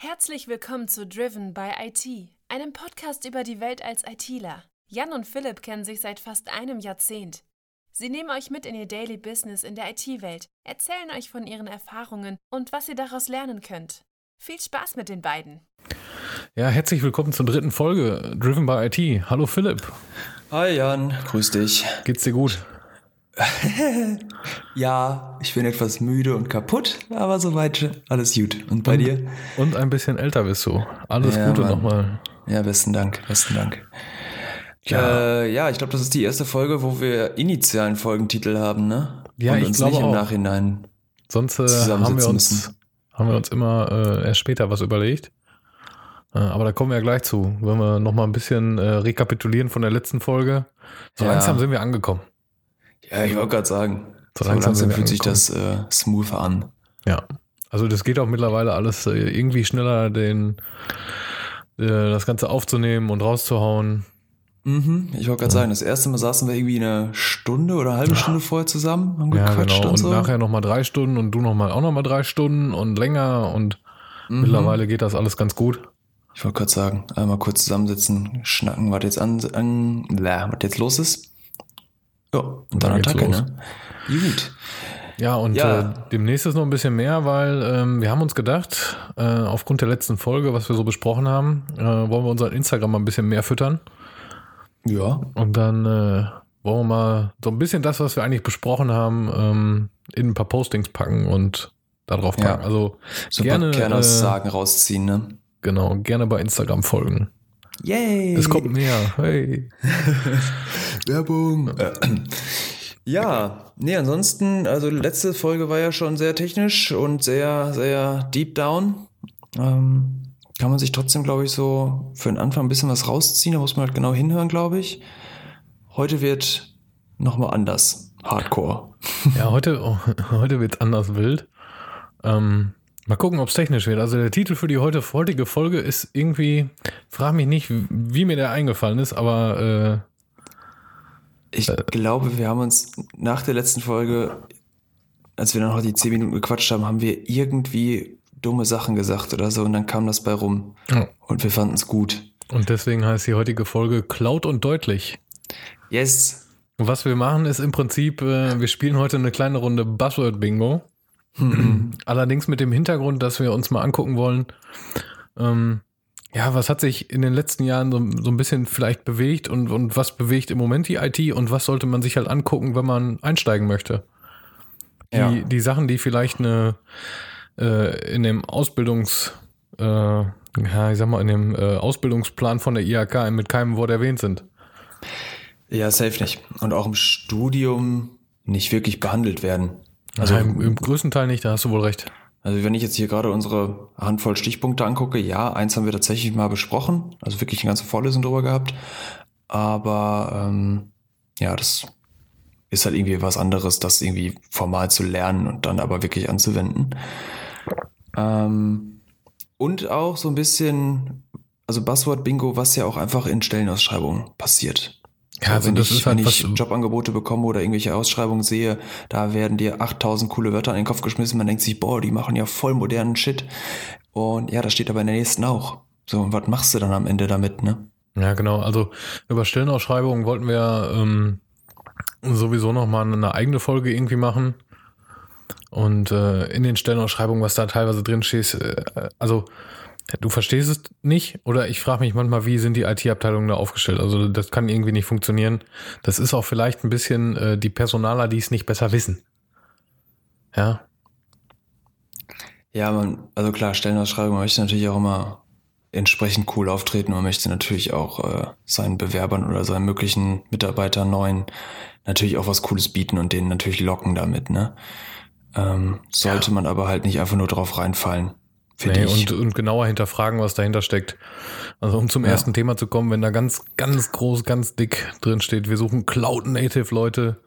Herzlich willkommen zu Driven by IT, einem Podcast über die Welt als ITler. Jan und Philipp kennen sich seit fast einem Jahrzehnt. Sie nehmen euch mit in ihr Daily Business in der IT-Welt, erzählen euch von ihren Erfahrungen und was ihr daraus lernen könnt. Viel Spaß mit den beiden. Ja, herzlich willkommen zur dritten Folge Driven by IT. Hallo Philipp. Hi Jan, grüß dich. Geht's dir gut? ja, ich bin etwas müde und kaputt, aber soweit alles gut. Und bei und, dir? Und ein bisschen älter bist du. Alles ja, Gute nochmal. Ja, besten Dank, besten Dank. Ja, äh, ja ich glaube, das ist die erste Folge, wo wir initialen Folgentitel haben, ne? Ja, und ich uns glaube nicht auch. im Nachhinein. Sonst äh, haben wir uns müssen. haben wir uns immer äh, erst später was überlegt. Äh, aber da kommen wir ja gleich zu, wenn wir nochmal ein bisschen äh, rekapitulieren von der letzten Folge. So ja. langsam sind wir angekommen. Ja, ich wollte gerade sagen, so, langsam, langsam fühlt sich das äh, smoother an. Ja, also das geht auch mittlerweile alles äh, irgendwie schneller, den äh, das Ganze aufzunehmen und rauszuhauen. Mhm, ich wollte gerade ja. sagen, das erste Mal saßen wir irgendwie eine Stunde oder eine halbe Stunde vorher zusammen, haben ja, genau. und, und so. nachher nochmal drei Stunden und du nochmal auch nochmal drei Stunden und länger und mhm. mittlerweile geht das alles ganz gut. Ich wollte gerade sagen, einmal kurz zusammensitzen, schnacken, was jetzt an, an was jetzt los ist. Ja, und dann, dann Attacke, ne? Gut. Ja, und ja. Äh, demnächst ist noch ein bisschen mehr, weil ähm, wir haben uns gedacht, äh, aufgrund der letzten Folge, was wir so besprochen haben, äh, wollen wir unseren Instagram mal ein bisschen mehr füttern. Ja. Und dann äh, wollen wir mal so ein bisschen das, was wir eigentlich besprochen haben, ähm, in ein paar Postings packen und darauf packen. Ja. Also so gerne Kern aus äh, Sagen rausziehen, ne? Genau, gerne bei Instagram folgen. Yay! Es kommt mehr. Hey. Werbung. Ja, nee, ansonsten, also letzte Folge war ja schon sehr technisch und sehr, sehr deep down. Ähm, kann man sich trotzdem, glaube ich, so für den Anfang ein bisschen was rausziehen. Da muss man halt genau hinhören, glaube ich. Heute wird nochmal anders. Hardcore. Ja, heute, heute wird es anders wild. Ähm, mal gucken, ob es technisch wird. Also der Titel für die heute, heutige Folge ist irgendwie, frag mich nicht, wie mir der eingefallen ist, aber äh, ich äh, glaube, wir haben uns nach der letzten Folge, als wir dann noch die 10 Minuten gequatscht haben, haben wir irgendwie dumme Sachen gesagt oder so und dann kam das bei rum. Ja. Und wir fanden es gut. Und deswegen heißt die heutige Folge Cloud und deutlich. Yes. Und was wir machen ist im Prinzip, äh, wir spielen heute eine kleine Runde Buzzword Bingo. Mhm. Allerdings mit dem Hintergrund, dass wir uns mal angucken wollen, ähm, ja, was hat sich in den letzten Jahren so, so ein bisschen vielleicht bewegt und, und was bewegt im Moment die IT und was sollte man sich halt angucken, wenn man einsteigen möchte? Die, ja. die Sachen, die vielleicht eine äh, in dem Ausbildungs, äh, ja, ich sag mal, in dem äh, Ausbildungsplan von der IHK mit keinem Wort erwähnt sind. Ja, safe nicht. Und auch im Studium nicht wirklich behandelt werden. Also Nein, im, im größten Teil nicht, da hast du wohl recht. Also wenn ich jetzt hier gerade unsere Handvoll Stichpunkte angucke, ja, eins haben wir tatsächlich mal besprochen, also wirklich eine ganze Vorlesung drüber gehabt. Aber ähm, ja, das ist halt irgendwie was anderes, das irgendwie formal zu lernen und dann aber wirklich anzuwenden. Ähm, und auch so ein bisschen, also Buzzword Bingo, was ja auch einfach in Stellenausschreibungen passiert. Ja, also wenn das ich, ist halt wenn ich Jobangebote bekomme oder irgendwelche Ausschreibungen sehe, da werden dir 8000 coole Wörter an den Kopf geschmissen. Man denkt sich, boah, die machen ja voll modernen Shit. Und ja, das steht aber in der nächsten auch. So, und was machst du dann am Ende damit, ne? Ja, genau. Also über Stellenausschreibungen wollten wir ähm, sowieso nochmal eine eigene Folge irgendwie machen. Und äh, in den Stellenausschreibungen, was da teilweise drin steht, äh, also Du verstehst es nicht oder ich frage mich manchmal, wie sind die IT-Abteilungen da aufgestellt? Also das kann irgendwie nicht funktionieren. Das ist auch vielleicht ein bisschen äh, die Personaler, die es nicht besser wissen. Ja. Ja, man, also klar, Stellenausschreibung, man möchte natürlich auch immer entsprechend cool auftreten. Man möchte natürlich auch äh, seinen Bewerbern oder seinen möglichen Mitarbeitern neuen natürlich auch was Cooles bieten und denen natürlich locken damit, ne? Ähm, sollte ja. man aber halt nicht einfach nur drauf reinfallen. Nee, und, und genauer hinterfragen, was dahinter steckt. Also um zum ja. ersten Thema zu kommen, wenn da ganz, ganz groß, ganz dick drin steht, wir suchen Cloud-Native-Leute,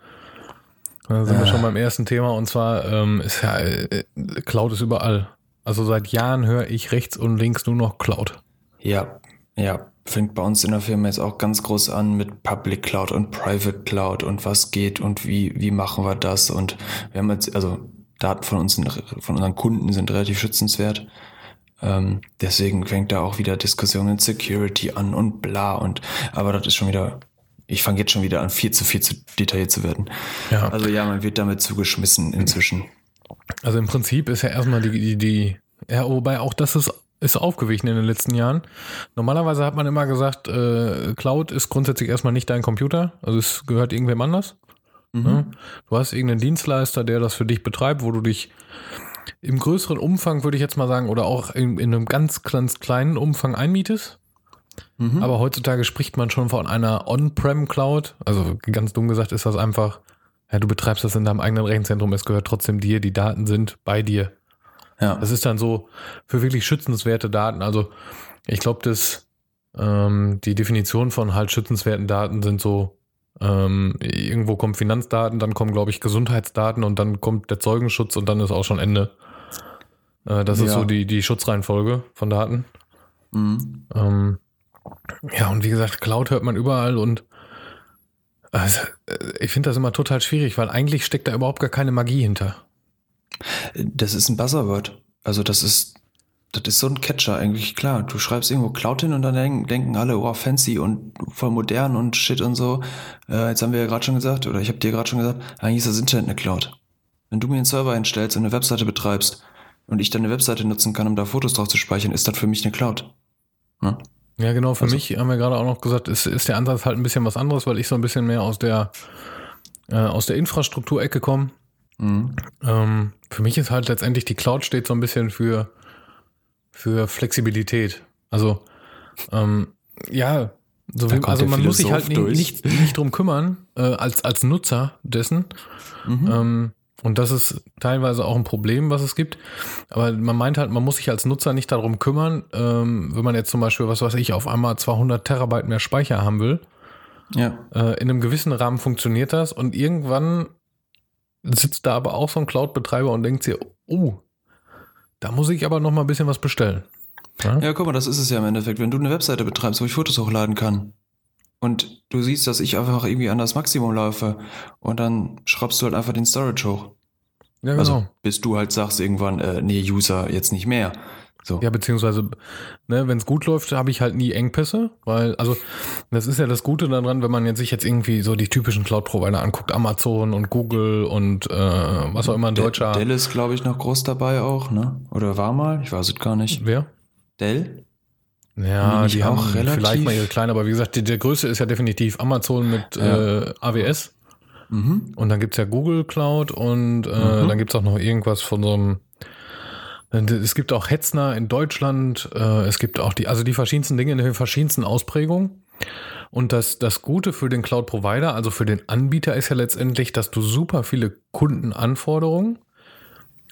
dann sind äh. wir schon beim ersten Thema und zwar ähm, ist ja äh, Cloud ist überall. Also seit Jahren höre ich rechts und links nur noch Cloud. Ja, ja. Fängt bei uns in der Firma jetzt auch ganz groß an mit Public Cloud und Private Cloud und was geht und wie, wie machen wir das und wir haben jetzt, also Daten von uns, sind, von unseren Kunden sind relativ schützenswert. Ähm, deswegen fängt da auch wieder Diskussion in Security an und bla und aber das ist schon wieder, ich fange jetzt schon wieder an, viel zu viel zu detailliert zu werden. Ja. Also ja, man wird damit zugeschmissen inzwischen. Also im Prinzip ist ja erstmal die, die, die ja, wobei auch das ist, ist aufgewichen in den letzten Jahren. Normalerweise hat man immer gesagt, äh, Cloud ist grundsätzlich erstmal nicht dein Computer, also es gehört irgendwem anders. Mhm. Ne? Du hast irgendeinen Dienstleister, der das für dich betreibt, wo du dich im größeren Umfang, würde ich jetzt mal sagen, oder auch in, in einem ganz, ganz kleinen Umfang einmietest. Mhm. Aber heutzutage spricht man schon von einer On-Prem-Cloud. Also ganz dumm gesagt ist das einfach, ja, du betreibst das in deinem eigenen Rechenzentrum, es gehört trotzdem dir, die Daten sind bei dir. Ja. Das ist dann so für wirklich schützenswerte Daten. Also ich glaube, dass ähm, die Definition von halt schützenswerten Daten sind so, ähm, irgendwo kommen Finanzdaten, dann kommen, glaube ich, Gesundheitsdaten und dann kommt der Zeugenschutz und dann ist auch schon Ende. Äh, das ist Ja. so die, die Schutzreihenfolge von Daten. Mhm. Ähm, ja, und wie gesagt, Cloud hört man überall und also, äh, ich finde das immer total schwierig, weil eigentlich steckt da überhaupt gar keine Magie hinter. Das ist ein Buzzword. Also das ist, das ist so ein Catcher eigentlich, klar. Du schreibst irgendwo Cloud hin und dann denken, alle, wow, fancy und voll modern und shit und so. Äh, jetzt haben wir ja gerade schon gesagt, oder ich habe dir gerade schon gesagt, eigentlich ist das Internet eine Cloud. Wenn du mir einen Server hinstellst und eine Webseite betreibst und ich dann eine Webseite nutzen kann, um da Fotos drauf zu speichern, ist das für mich eine Cloud. Ne? Ja, genau, für Also- mich haben wir gerade auch noch gesagt, ist, ist der Ansatz halt ein bisschen was anderes, weil ich so ein bisschen mehr aus der, äh, aus der Infrastrukturecke komme. Mhm. Ähm, für mich ist halt letztendlich die Cloud steht so ein bisschen für, für Flexibilität. Also, ähm, ja, so wie, also man muss sich halt nicht, nicht, nicht drum kümmern, äh, als, als Nutzer dessen. Mhm. Ähm, und das ist teilweise auch ein Problem, was es gibt. Aber man meint halt, man muss sich als Nutzer nicht darum kümmern, ähm, wenn man jetzt zum Beispiel, was weiß ich, auf einmal 200 Terabyte mehr Speicher haben will. Ja. Äh, in einem gewissen Rahmen funktioniert das und irgendwann sitzt da aber auch so ein Cloud-Betreiber und denkt sich, oh, da muss ich aber noch mal ein bisschen was bestellen. Ja? Ja, guck mal, das ist es ja im Endeffekt. Wenn du eine Webseite betreibst, wo ich Fotos hochladen kann und du siehst, dass ich einfach irgendwie an das Maximum laufe und dann schraubst du halt einfach den Storage hoch. Ja, genau. Also bis du halt sagst irgendwann, äh, nee, User jetzt nicht mehr. So. Ja, beziehungsweise, ne, wenn es gut läuft, habe ich halt nie Engpässe, weil, also, das ist ja das Gute daran, wenn man jetzt sich jetzt irgendwie so die typischen Cloud-Provider anguckt, Amazon und Google und äh, was auch immer ein De- deutscher. Dell ist, glaube ich, noch groß dabei auch, ne? Oder war mal? Ich weiß es gar nicht. Wer? Dell? Ja, die die haben auch relativ- vielleicht mal ihre kleine, aber wie gesagt, die, der größte ist ja definitiv Amazon mit Ja. äh, AWS. Mhm. Und dann gibt's ja Google Cloud und äh, Mhm. dann gibt's auch noch irgendwas von so einem. Es gibt auch Hetzner in Deutschland, äh, es gibt auch die, also die verschiedensten Dinge in den verschiedensten Ausprägungen. Und das, das Gute für den Cloud-Provider, also für den Anbieter, ist ja letztendlich, dass du super viele Kundenanforderungen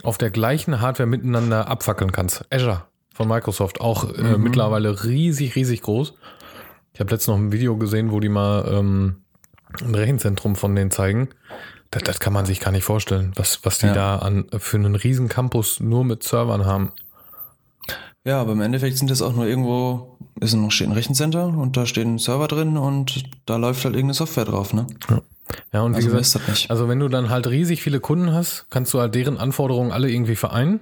auf der gleichen Hardware miteinander abfackeln kannst. Azure von Microsoft, auch äh, Mhm. mittlerweile riesig, riesig groß. Ich habe letztens noch ein Video gesehen, wo die mal ähm, ein Rechenzentrum von denen zeigen. Das, das kann man sich gar nicht vorstellen, was, was die Ja. da an, für einen riesen Campus nur mit Servern haben. Ja, aber im Endeffekt sind das auch nur irgendwo, ist ein, steht ein Rechencenter und da steht ein Server drin und da läuft halt irgendeine Software drauf, ne? Ja, und wie Also mehr gesagt, ist das nicht. also wenn du dann halt riesig viele Kunden hast, kannst du halt deren Anforderungen alle irgendwie vereinen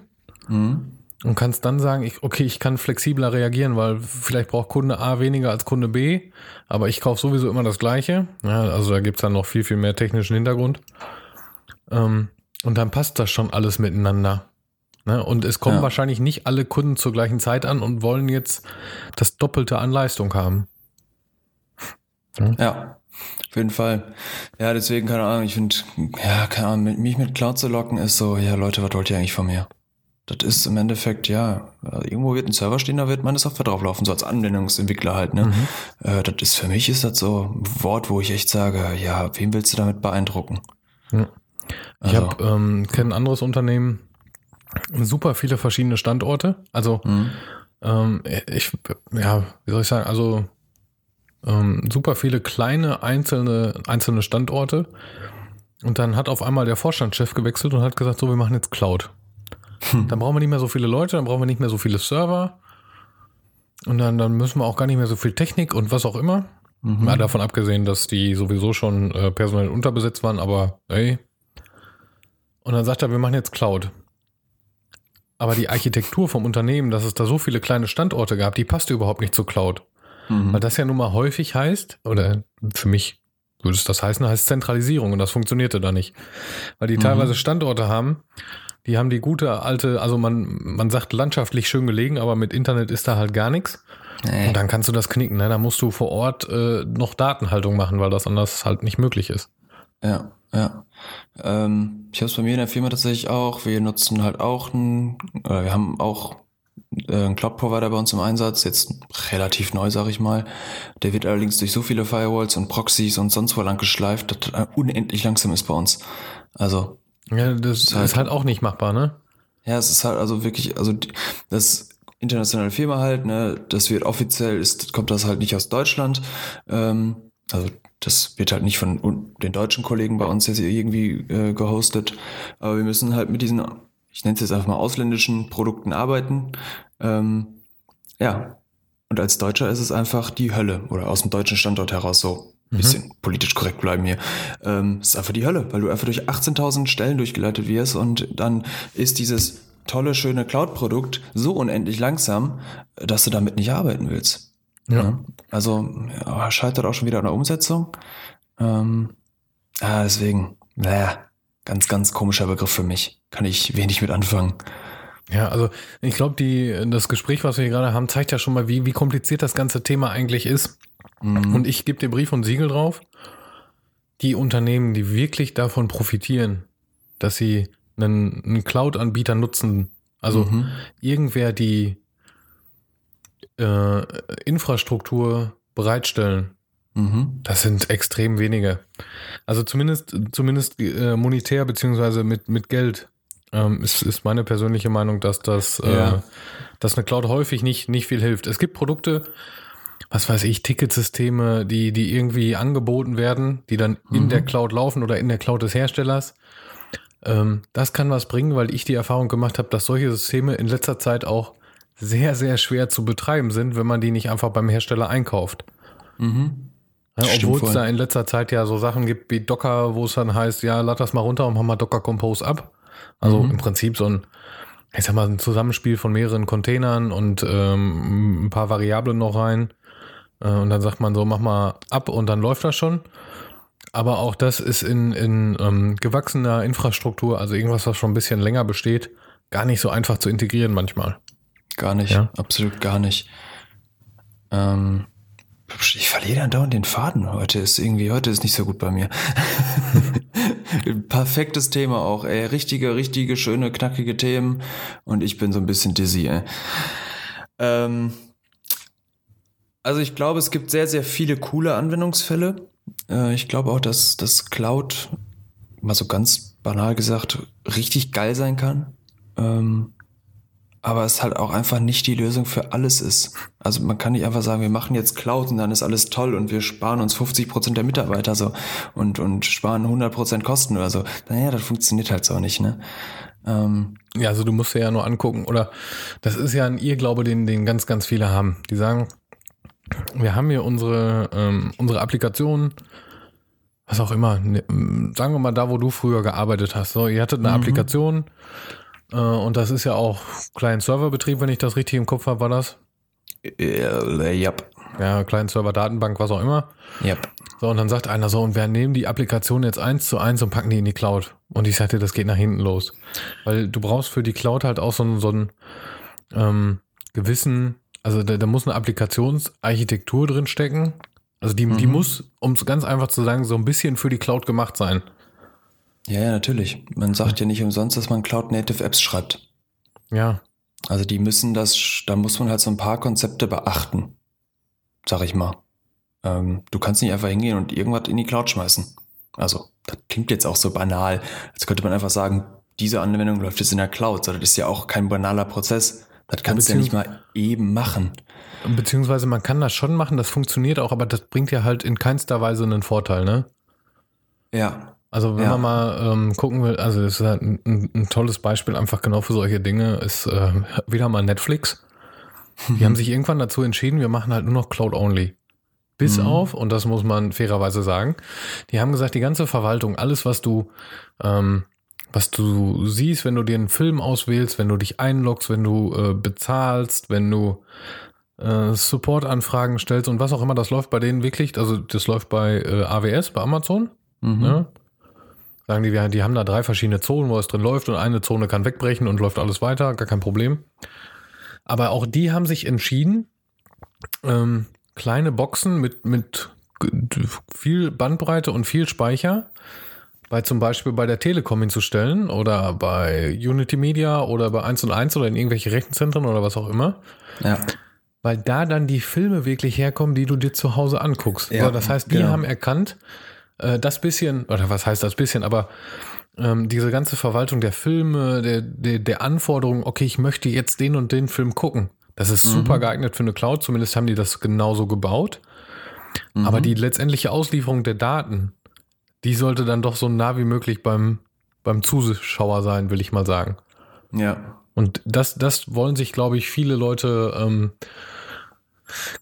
Mhm. Und kannst dann sagen, ich, okay, ich kann flexibler reagieren, weil vielleicht braucht Kunde A weniger als Kunde B, aber ich kaufe sowieso immer das Gleiche. Ja, also da gibt's dann noch viel, viel mehr technischen Hintergrund. Ähm, und dann passt das schon alles miteinander. Ne? Und es kommen Ja. wahrscheinlich nicht alle Kunden zur gleichen Zeit an und wollen jetzt das Doppelte an Leistung haben. Ja, auf jeden Fall. Ja, deswegen, keine Ahnung, ich finde, ja, keine Ahnung, mich mit Cloud zu locken ist so, ja, Leute, was wollt ihr eigentlich von mir? Das ist im Endeffekt, ja, irgendwo wird ein Server stehen, da wird meine Software drauflaufen, so als Anwendungsentwickler halt, ne? Mhm. Äh, das ist für mich ist das so ein Wort, wo ich echt sage, ja, wen willst du damit beeindrucken? Ja. Ich Also, habe ähm, kenne ein anderes Unternehmen, super viele verschiedene Standorte. Also hm, ähm, ich, ja, wie soll ich sagen, also ähm, super viele kleine einzelne einzelne Standorte. Und dann hat auf einmal der Vorstandschef gewechselt und hat gesagt, so, wir machen jetzt Cloud. Hm. Dann brauchen wir nicht mehr so viele Leute, dann brauchen wir nicht mehr so viele Server. Und dann, dann müssen wir auch gar nicht mehr so viel Technik und was auch immer. mhm. Mal davon abgesehen, dass die sowieso schon äh, personell unterbesetzt waren, aber hey. Und dann sagt er, wir machen jetzt Cloud. aber die Architektur vom Unternehmen, dass es da so viele kleine Standorte gab, die passte überhaupt nicht zur Cloud. Mhm. Weil das ja nun mal häufig heißt, oder für mich würde es das heißen, heißt Zentralisierung und das funktionierte da nicht. Weil die mhm. teilweise Standorte haben, die haben die gute alte, also man, man sagt landschaftlich schön gelegen, aber mit Internet ist da halt gar nichts. Nee. Und dann kannst du das knicken. Ne? Da musst du vor Ort äh, noch Datenhaltung machen, weil das anders halt nicht möglich ist. Ja, ja. Ähm, ich habe es bei mir in der Firma tatsächlich auch. Wir nutzen halt auch ein, oder wir haben auch äh, einen Cloud-Provider bei uns im Einsatz, jetzt relativ neu, sag ich mal. Der wird allerdings durch so viele Firewalls und Proxys und sonst wo lang geschleift, dass das unendlich langsam ist bei uns. Also ja, das ist halt, ist halt auch nicht machbar, ne? Ja, es ist halt also wirklich, also das internationale Firma halt, ne, das wird offiziell, ist, kommt das halt nicht aus Deutschland. Ähm, also das wird halt nicht von den deutschen Kollegen bei uns jetzt irgendwie äh, gehostet. Aber wir müssen halt mit diesen, ich nenne es jetzt einfach mal ausländischen Produkten arbeiten. Ähm, ja. Und als Deutscher ist es einfach die Hölle oder aus dem deutschen Standort heraus so mhm. bisschen politisch korrekt bleiben hier. Ähm, ist einfach die Hölle, weil du einfach durch 18.000 Stellen durchgeleitet wirst und dann ist dieses tolle, schöne Cloud-Produkt so unendlich langsam, dass du damit nicht arbeiten willst. Ja. ja. Also ja, scheitert auch schon wieder an der Umsetzung. Ähm, ah, deswegen, naja, ganz, ganz komischer Begriff für mich. Kann ich wenig mit anfangen. Ja, also ich glaube, die das Gespräch, was wir hier gerade haben, zeigt ja schon mal, wie, wie kompliziert das ganze Thema eigentlich ist. Mhm. Und ich gebe dir Brief und Siegel drauf. Die Unternehmen, die wirklich davon profitieren, dass sie einen, einen Cloud-Anbieter nutzen, also mhm. irgendwer die äh, Infrastruktur bereitstellen, mhm. das sind extrem wenige. Also zumindest, zumindest äh, monetär beziehungsweise mit, mit Geld ähm, ist, ist meine persönliche Meinung, dass das, äh, ja. äh, dass eine Cloud häufig nicht, nicht viel hilft. Es gibt Produkte, was weiß ich, Ticketsysteme, die, die irgendwie angeboten werden, die dann in mhm. der Cloud laufen oder in der Cloud des Herstellers. Ähm, das kann was bringen, weil ich die Erfahrung gemacht habe, dass solche Systeme in letzter Zeit auch sehr, sehr schwer zu betreiben sind, wenn man die nicht einfach beim Hersteller einkauft. Mhm. Ja, Obwohl es da in letzter Zeit ja so Sachen gibt wie Docker, wo es dann heißt, ja, lad das mal runter und mach mal Docker Compose ab. Also mhm. im Prinzip so ein, ich sag mal, ein Zusammenspiel von mehreren Containern und ähm, ein paar Variablen noch rein. Äh, und dann sagt man so, mach mal ab und dann läuft das schon. Aber auch das ist in, in ähm, gewachsener Infrastruktur, also irgendwas, was schon ein bisschen länger besteht, gar nicht so einfach zu integrieren manchmal. Gar nicht, ja? absolut gar nicht. Ähm, ich verliere dann dauernd den Faden. Heute ist irgendwie, heute ist nicht so gut bei mir. Perfektes Thema auch, ey. Richtige, richtige, schöne, knackige Themen. Und ich bin so ein bisschen dizzy, ey. Ähm, also ich glaube, es gibt sehr, sehr viele coole Anwendungsfälle. Äh, ich glaube auch, dass das Cloud, mal so ganz banal gesagt, richtig geil sein kann. Ähm, aber es halt auch einfach nicht die Lösung für alles ist. Also man kann nicht einfach sagen, wir machen jetzt Cloud und dann ist alles toll und wir sparen uns 50 Prozent der Mitarbeiter so und, und sparen 100 Prozent Kosten oder so. Naja, das funktioniert halt so nicht, ne? Ähm, ja, also du musst dir ja nur angucken oder das ist ja ein Irrglaube, den, den ganz, ganz viele haben. Die sagen, wir haben hier unsere, ähm, unsere Applikation, was auch immer, ne, sagen wir mal da, wo du früher gearbeitet hast. So, ihr hattet eine mhm. Applikation äh, und das ist ja auch Client-Server-Betrieb, wenn ich das richtig im Kopf habe, war das? Äh, yep. Ja, Client-Server-Datenbank, was auch immer. Yep. So, und dann sagt einer so, und wir nehmen die Applikation jetzt eins zu eins und packen die in die Cloud. Und ich sagte, das geht nach hinten los. Weil du brauchst für die Cloud halt auch so, so einen ähm, gewissen also da, da muss eine Applikationsarchitektur drin stecken. Also die, mhm. die muss, um es ganz einfach zu sagen, so ein bisschen für die Cloud gemacht sein. Ja, ja, natürlich. Man sagt ja nicht umsonst, dass man Cloud-Native-Apps schreibt. Ja. Also die müssen das, da muss man halt so ein paar Konzepte beachten. Sag ich mal. Ähm, du kannst nicht einfach hingehen und irgendwas in die Cloud schmeißen. Also, das klingt jetzt auch so banal. Als könnte man einfach sagen, diese Anwendung läuft jetzt in der Cloud. Das ist ja auch kein banaler Prozess. Das kannst du ja nicht mal eben machen. Beziehungsweise man kann das schon machen, das funktioniert auch, aber das bringt ja halt in keinster Weise einen Vorteil, ne? Ja. Also wenn ja. man mal ähm, gucken will, also das ist halt ein, ein, tolles Beispiel einfach genau für solche Dinge, ist äh, wieder mal Netflix. Die haben sich irgendwann dazu entschieden, wir machen halt nur noch Cloud-Only. Bis mhm. auf, und das muss man fairerweise sagen, die haben gesagt, die ganze Verwaltung, alles, was du ähm, was du siehst, wenn du dir einen Film auswählst, wenn du dich einloggst, wenn du äh, bezahlst, wenn du äh, Support-Anfragen stellst und was auch immer, das läuft bei denen wirklich, also das läuft bei äh, AWS, bei Amazon. Mhm. Ne? Sagen die, die haben da drei verschiedene Zonen, wo es drin läuft und eine Zone kann wegbrechen und läuft alles weiter, gar kein Problem. Aber auch die haben sich entschieden, ähm, kleine Boxen mit, mit viel Bandbreite und viel Speicher bei zum Beispiel bei der Telekom hinzustellen oder bei Unity Media oder bei 1 und 1 oder in irgendwelche Rechenzentren oder was auch immer. Ja. Weil da dann die Filme wirklich herkommen, die du dir zu Hause anguckst. Ja, also das heißt, die genau. haben erkannt, äh, das bisschen, oder was heißt das bisschen, aber ähm, diese ganze Verwaltung der Filme, der, der, der Anforderungen, okay, ich möchte jetzt den und den Film gucken. Das ist mhm. super geeignet für eine Cloud, zumindest haben die das genauso gebaut. Mhm. Aber die letztendliche Auslieferung der Daten, die sollte dann doch so nah wie möglich beim, beim Zuschauer sein, will ich mal sagen. Ja. Und das, das wollen sich, glaube ich, viele Leute, ähm,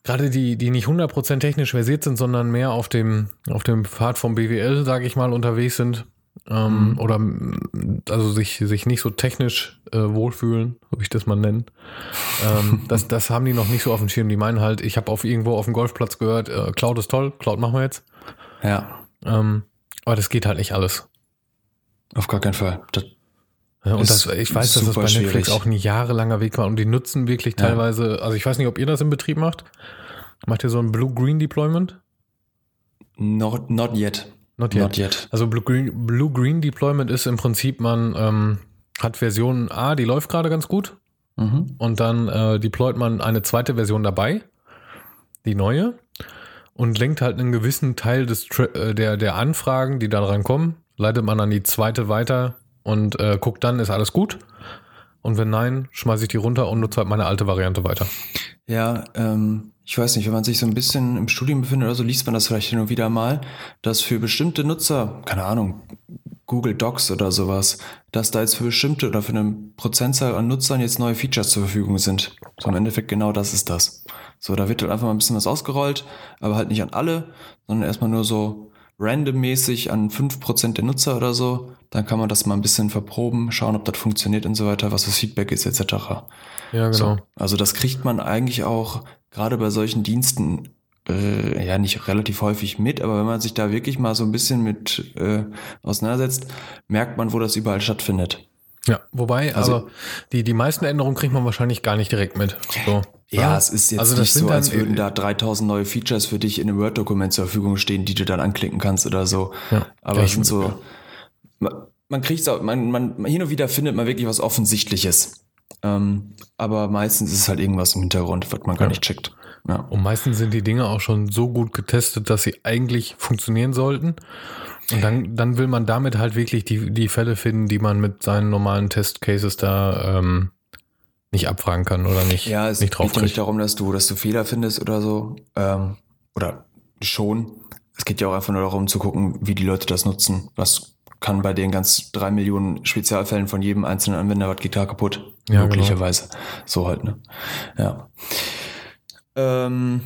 gerade die, die nicht 100% technisch versiert sind, sondern mehr auf dem, auf dem Pfad vom BWL, sage ich mal, unterwegs sind. Ähm, mhm. Oder also sich, sich nicht so technisch äh, wohlfühlen, würde ich das mal nennen. ähm, das, das haben die noch nicht so auf dem Schirm. Die meinen halt, ich habe auf irgendwo auf dem Golfplatz gehört, äh, Cloud ist toll, Cloud machen wir jetzt. Ja. Ähm, aber das geht halt nicht alles. Auf gar keinen Fall. Das ja, und das, ich weiß, dass das bei Netflix schwierig. auch ein jahrelanger Weg war und die nutzen wirklich teilweise, ja. also ich weiß nicht, ob ihr das im Betrieb macht. Macht ihr so ein Blue-Green Deployment? Not, not yet. Not yet. Not yet. Also Blue-Green Blue -Green Deployment ist im Prinzip, man ähm, hat Version A, die läuft gerade ganz gut. Mhm. Und dann äh, deployt man eine zweite Version dabei, die neue und lenkt halt einen gewissen Teil des, äh, der, der Anfragen, die daran kommen, leitet man an die zweite weiter und äh, guckt dann, ist alles gut. Und wenn nein, schmeiße ich die runter und nutze halt meine alte Variante weiter. Ja, ähm, ich weiß nicht, wenn man sich so ein bisschen im Studium befindet oder so, liest man das vielleicht hin und wieder mal, dass für bestimmte Nutzer, keine Ahnung, Google Docs oder sowas, dass da jetzt für bestimmte oder für eine Prozentzahl an Nutzern jetzt neue Features zur Verfügung sind. So im Endeffekt genau das ist das. So, da wird halt einfach mal ein bisschen was ausgerollt, aber halt nicht an alle, sondern erstmal nur so randommäßig an 5% der Nutzer oder so. Dann kann man das mal ein bisschen verproben, schauen, ob das funktioniert und so weiter, was das Feedback ist, etc. Ja, genau. So, also das kriegt man eigentlich auch gerade bei solchen Diensten äh, ja nicht relativ häufig mit, aber wenn man sich da wirklich mal so ein bisschen mit äh, auseinandersetzt, merkt man, wo das überall stattfindet. Ja, wobei, also, also die, die meisten Änderungen kriegt man wahrscheinlich gar nicht direkt mit. So. Ja, ja, es ist jetzt also nicht so, als würden da 3000 neue Features für dich in einem Word-Dokument zur Verfügung stehen, die du dann anklicken kannst oder so. Ja, Aber es sind so, man, man kriegt auch, man, man, hin und wieder findet man wirklich was Offensichtliches. Ähm, aber meistens ist es halt irgendwas im Hintergrund, was man gar nicht checkt. Ja. Und meistens sind die Dinge auch schon so gut getestet, dass sie eigentlich funktionieren sollten. Und dann, dann will man damit halt wirklich die, die Fälle finden, die man mit seinen normalen Testcases da ähm, nicht abfragen kann oder nicht, ja, es nicht drauf geht ja nicht darum, dass du, dass du Fehler findest oder so. Ähm, oder schon. Es geht ja auch einfach nur darum zu gucken, wie die Leute das nutzen. Was kann bei den ganz drei Millionen Spezialfällen von jedem einzelnen Anwender, was geht da kaputt? Ja, genau. Möglicherweise. Genau. So halt, ne? Ja. Ähm,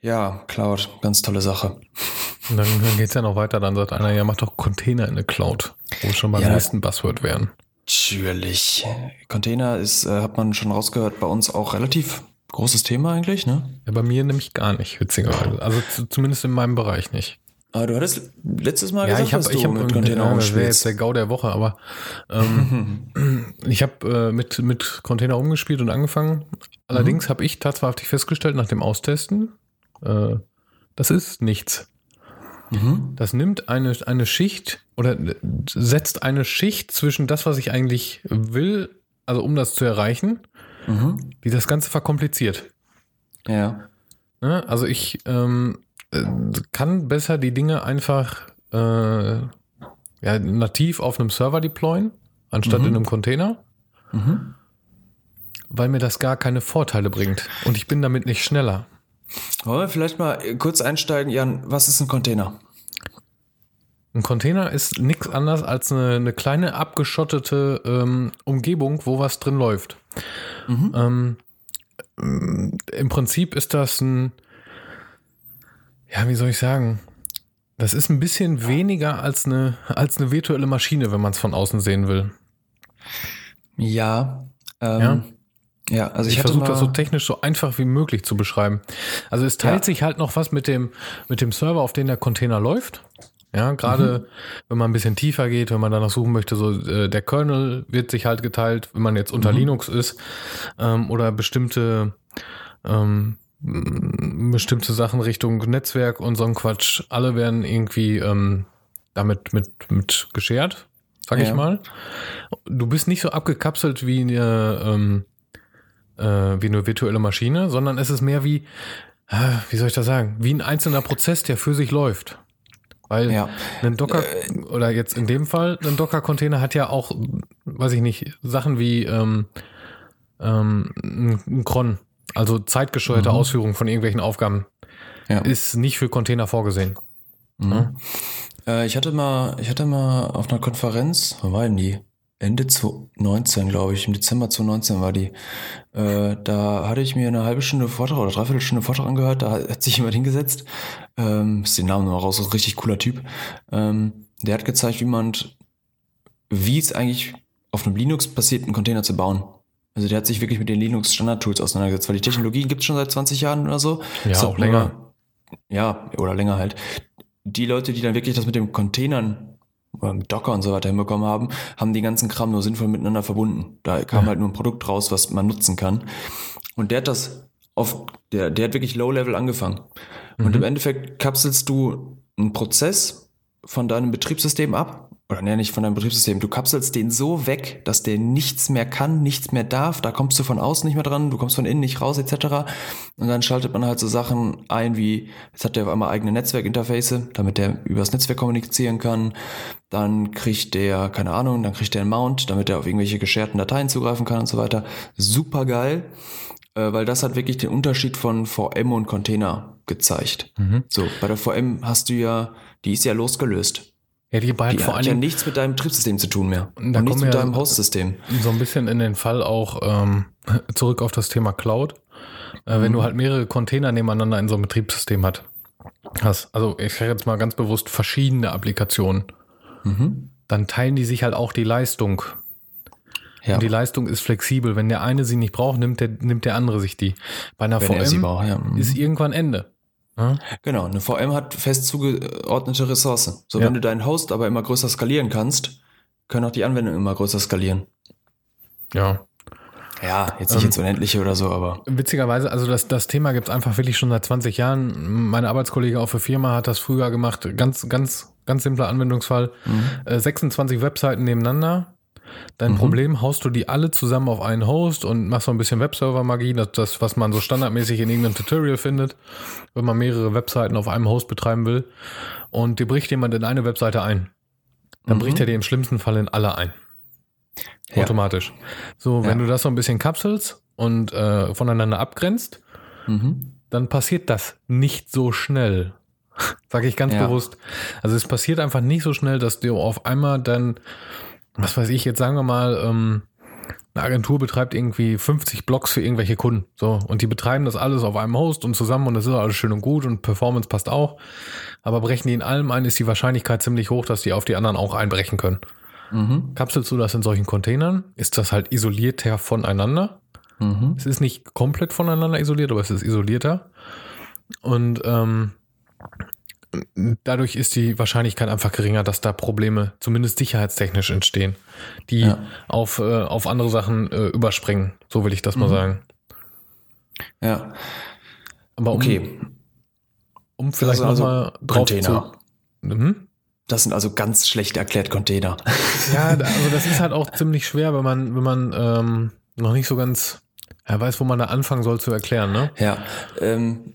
ja, Cloud, ganz tolle Sache. Und dann, dann geht es ja noch weiter, dann sagt einer, ja, mach doch Container in der Cloud, wo wir schon beim ja, nächsten Buzzword wären. Natürlich. Container ist, äh, hat man schon rausgehört, bei uns auch relativ großes Thema eigentlich, ne? Ja, bei mir nämlich gar nicht, witzigerweise. Also zumindest in meinem Bereich nicht. Aber ah, du hattest letztes Mal ja, gesagt, ich hab, dass ich du mit Container ja, Das wäre jetzt der GAU der Woche, aber ähm, ich habe äh, mit, mit Container umgespielt und angefangen. Allerdings mhm. habe ich tatsächlich festgestellt nach dem Austesten, äh, das ist nichts. Mhm. Das nimmt eine, eine Schicht oder setzt eine Schicht zwischen das, was ich eigentlich will, also um das zu erreichen, mhm. die das Ganze verkompliziert. Ja. ja also ich ähm, äh, kann besser die Dinge einfach äh, ja, nativ auf einem Server deployen, anstatt mhm. in einem Container. Mhm. Weil mir das gar keine Vorteile bringt. Und ich bin damit nicht schneller. Wollen wir vielleicht mal kurz einsteigen, Jan, was ist ein Container? Ein Container ist nichts anderes als eine, eine kleine abgeschottete ähm, Umgebung, wo was drin läuft. Mhm. Ähm, Im Prinzip ist das ein, ja, wie soll ich sagen? Das ist ein bisschen weniger als eine, als eine virtuelle Maschine, wenn man es von außen sehen will. Ja. Ähm, ja. Ja, also ich, ich versuche das so technisch so einfach wie möglich zu beschreiben. Also es teilt ja. sich halt noch was mit dem, mit dem Server, auf dem der Container läuft. Ja, gerade mhm. wenn man ein bisschen tiefer geht, wenn man danach suchen möchte, so äh, der Kernel wird sich halt geteilt, wenn man jetzt unter mhm. Linux ist ähm, oder bestimmte ähm, bestimmte Sachen Richtung Netzwerk und so ein Quatsch. Alle werden irgendwie ähm, damit mit mit geschert, sag ja. ich mal. Du bist nicht so abgekapselt wie eine ähm, äh, wie eine virtuelle Maschine, sondern es ist mehr wie äh, wie soll ich das sagen, wie ein einzelner Prozess, der für sich läuft. Weil ja. ein Docker, äh, oder jetzt in dem Fall, ein Docker-Container hat ja auch, weiß ich nicht, Sachen wie ähm, ähm, ein Cron, also zeitgesteuerte mhm. Ausführung von irgendwelchen Aufgaben, ja. ist nicht für Container vorgesehen. Mhm. Ja? Äh, ich hatte mal, ich hatte mal auf einer Konferenz, wo war denn die? Ende 2019, glaube ich, im Dezember 2019 war die. Äh, da hatte ich mir eine halbe Stunde Vortrag oder dreiviertel Stunde Vortrag angehört. Da hat sich jemand hingesetzt. Ähm, ist den Namen noch raus, ist ein richtig cooler Typ. Ähm, der hat gezeigt, wie man, wie es eigentlich auf einem Linux-basierten Container zu bauen. Also der hat sich wirklich mit den Linux-Standard-Tools auseinandergesetzt, weil die Technologien gibt es schon seit 20 Jahren oder so. Ja, so, auch länger. Ja, oder länger halt. Die Leute, die dann wirklich das mit den Containern mit Docker und so weiter hinbekommen haben, haben die ganzen Kram nur sinnvoll miteinander verbunden. Da kam ja. halt nur ein Produkt raus, was man nutzen kann. Und der hat das auf, der, der hat wirklich Low-Level angefangen. Mhm. Und im Endeffekt kapselst du einen Prozess von deinem Betriebssystem ab oder nee, nicht von deinem Betriebssystem, du kapselst den so weg, dass der nichts mehr kann, nichts mehr darf, da kommst du von außen nicht mehr dran, du kommst von innen nicht raus, etc. Und dann schaltet man halt so Sachen ein wie, jetzt hat der auf einmal eigene Netzwerkinterface, damit der übers Netzwerk kommunizieren kann. Dann kriegt der, keine Ahnung, dann kriegt der einen Mount, damit er auf irgendwelche gescherten Dateien zugreifen kann und so weiter. Super geil, äh, weil das hat wirklich den Unterschied von VM und Container gezeigt. Mhm. So, bei der VM hast du ja, die ist ja losgelöst. Ja, die beiden vor allem. ja nichts mit deinem Betriebssystem zu tun mehr. Da und nichts mit deinem Hostsystem. So ein bisschen in den Fall auch ähm, zurück auf das Thema Cloud. Äh, mhm. Wenn du halt mehrere Container nebeneinander in so einem Betriebssystem hat, hast, also ich sage jetzt mal ganz bewusst verschiedene Applikationen, mhm. dann teilen die sich halt auch die Leistung. Ja. Und die Leistung ist flexibel. Wenn der eine sie nicht braucht, nimmt der, nimmt der andere sich die. Bei einer Wenn VM braucht, ja. mhm. ist irgendwann Ende. Ja? Genau, eine VM hat fest zugeordnete Ressourcen. So, ja. wenn du deinen Host aber immer größer skalieren kannst, können auch die Anwendungen immer größer skalieren. Ja. Ja, jetzt nicht ähm, ins Unendliche oder so, aber. Witzigerweise, also das, das Thema gibt es einfach wirklich schon seit 20 Jahren. Meine Arbeitskollege auf der Firma hat das früher gemacht. Ganz, ganz, ganz simpler Anwendungsfall. Mhm. Äh, 26 Webseiten nebeneinander Dein mhm. Problem haust du die alle zusammen auf einen Host und machst so ein bisschen Webserver-Magie, das, das, was man so standardmäßig in irgendeinem Tutorial findet, wenn man mehrere Webseiten auf einem Host betreiben will. Und dir bricht jemand in eine Webseite ein. Dann mhm. bricht er dir im schlimmsten Fall in alle ein. Ja. Automatisch. So, wenn ja. du das so ein bisschen kapselst und äh, voneinander abgrenzt, mhm. dann passiert das nicht so schnell. Sage ich ganz ja. bewusst. Also es passiert einfach nicht so schnell, dass du auf einmal dann was weiß ich, jetzt sagen wir mal, ähm, eine Agentur betreibt irgendwie 50 Blogs für irgendwelche Kunden. So, und die betreiben das alles auf einem Host und zusammen und das ist alles schön und gut und Performance passt auch. Aber brechen die in allem ein, ist die Wahrscheinlichkeit ziemlich hoch, dass die auf die anderen auch einbrechen können. Mhm. Kapselst du das in solchen Containern, ist das halt isolierter voneinander. Mhm. Es ist nicht komplett voneinander isoliert, aber es ist isolierter. Und ähm, dadurch ist die Wahrscheinlichkeit einfach geringer, dass da Probleme, zumindest sicherheitstechnisch, entstehen, die ja. auf, äh, auf andere Sachen äh, überspringen. So will ich das mhm. mal sagen. Ja. Aber um, okay. Um vielleicht also nochmal drauf Container. zu. Mhm. Das sind also ganz schlecht erklärt Container. Ja, also das ist halt auch ziemlich schwer, wenn man, wenn man ähm, noch nicht so ganz ja, weiß, wo man da anfangen soll zu erklären, ne? Ja, ähm,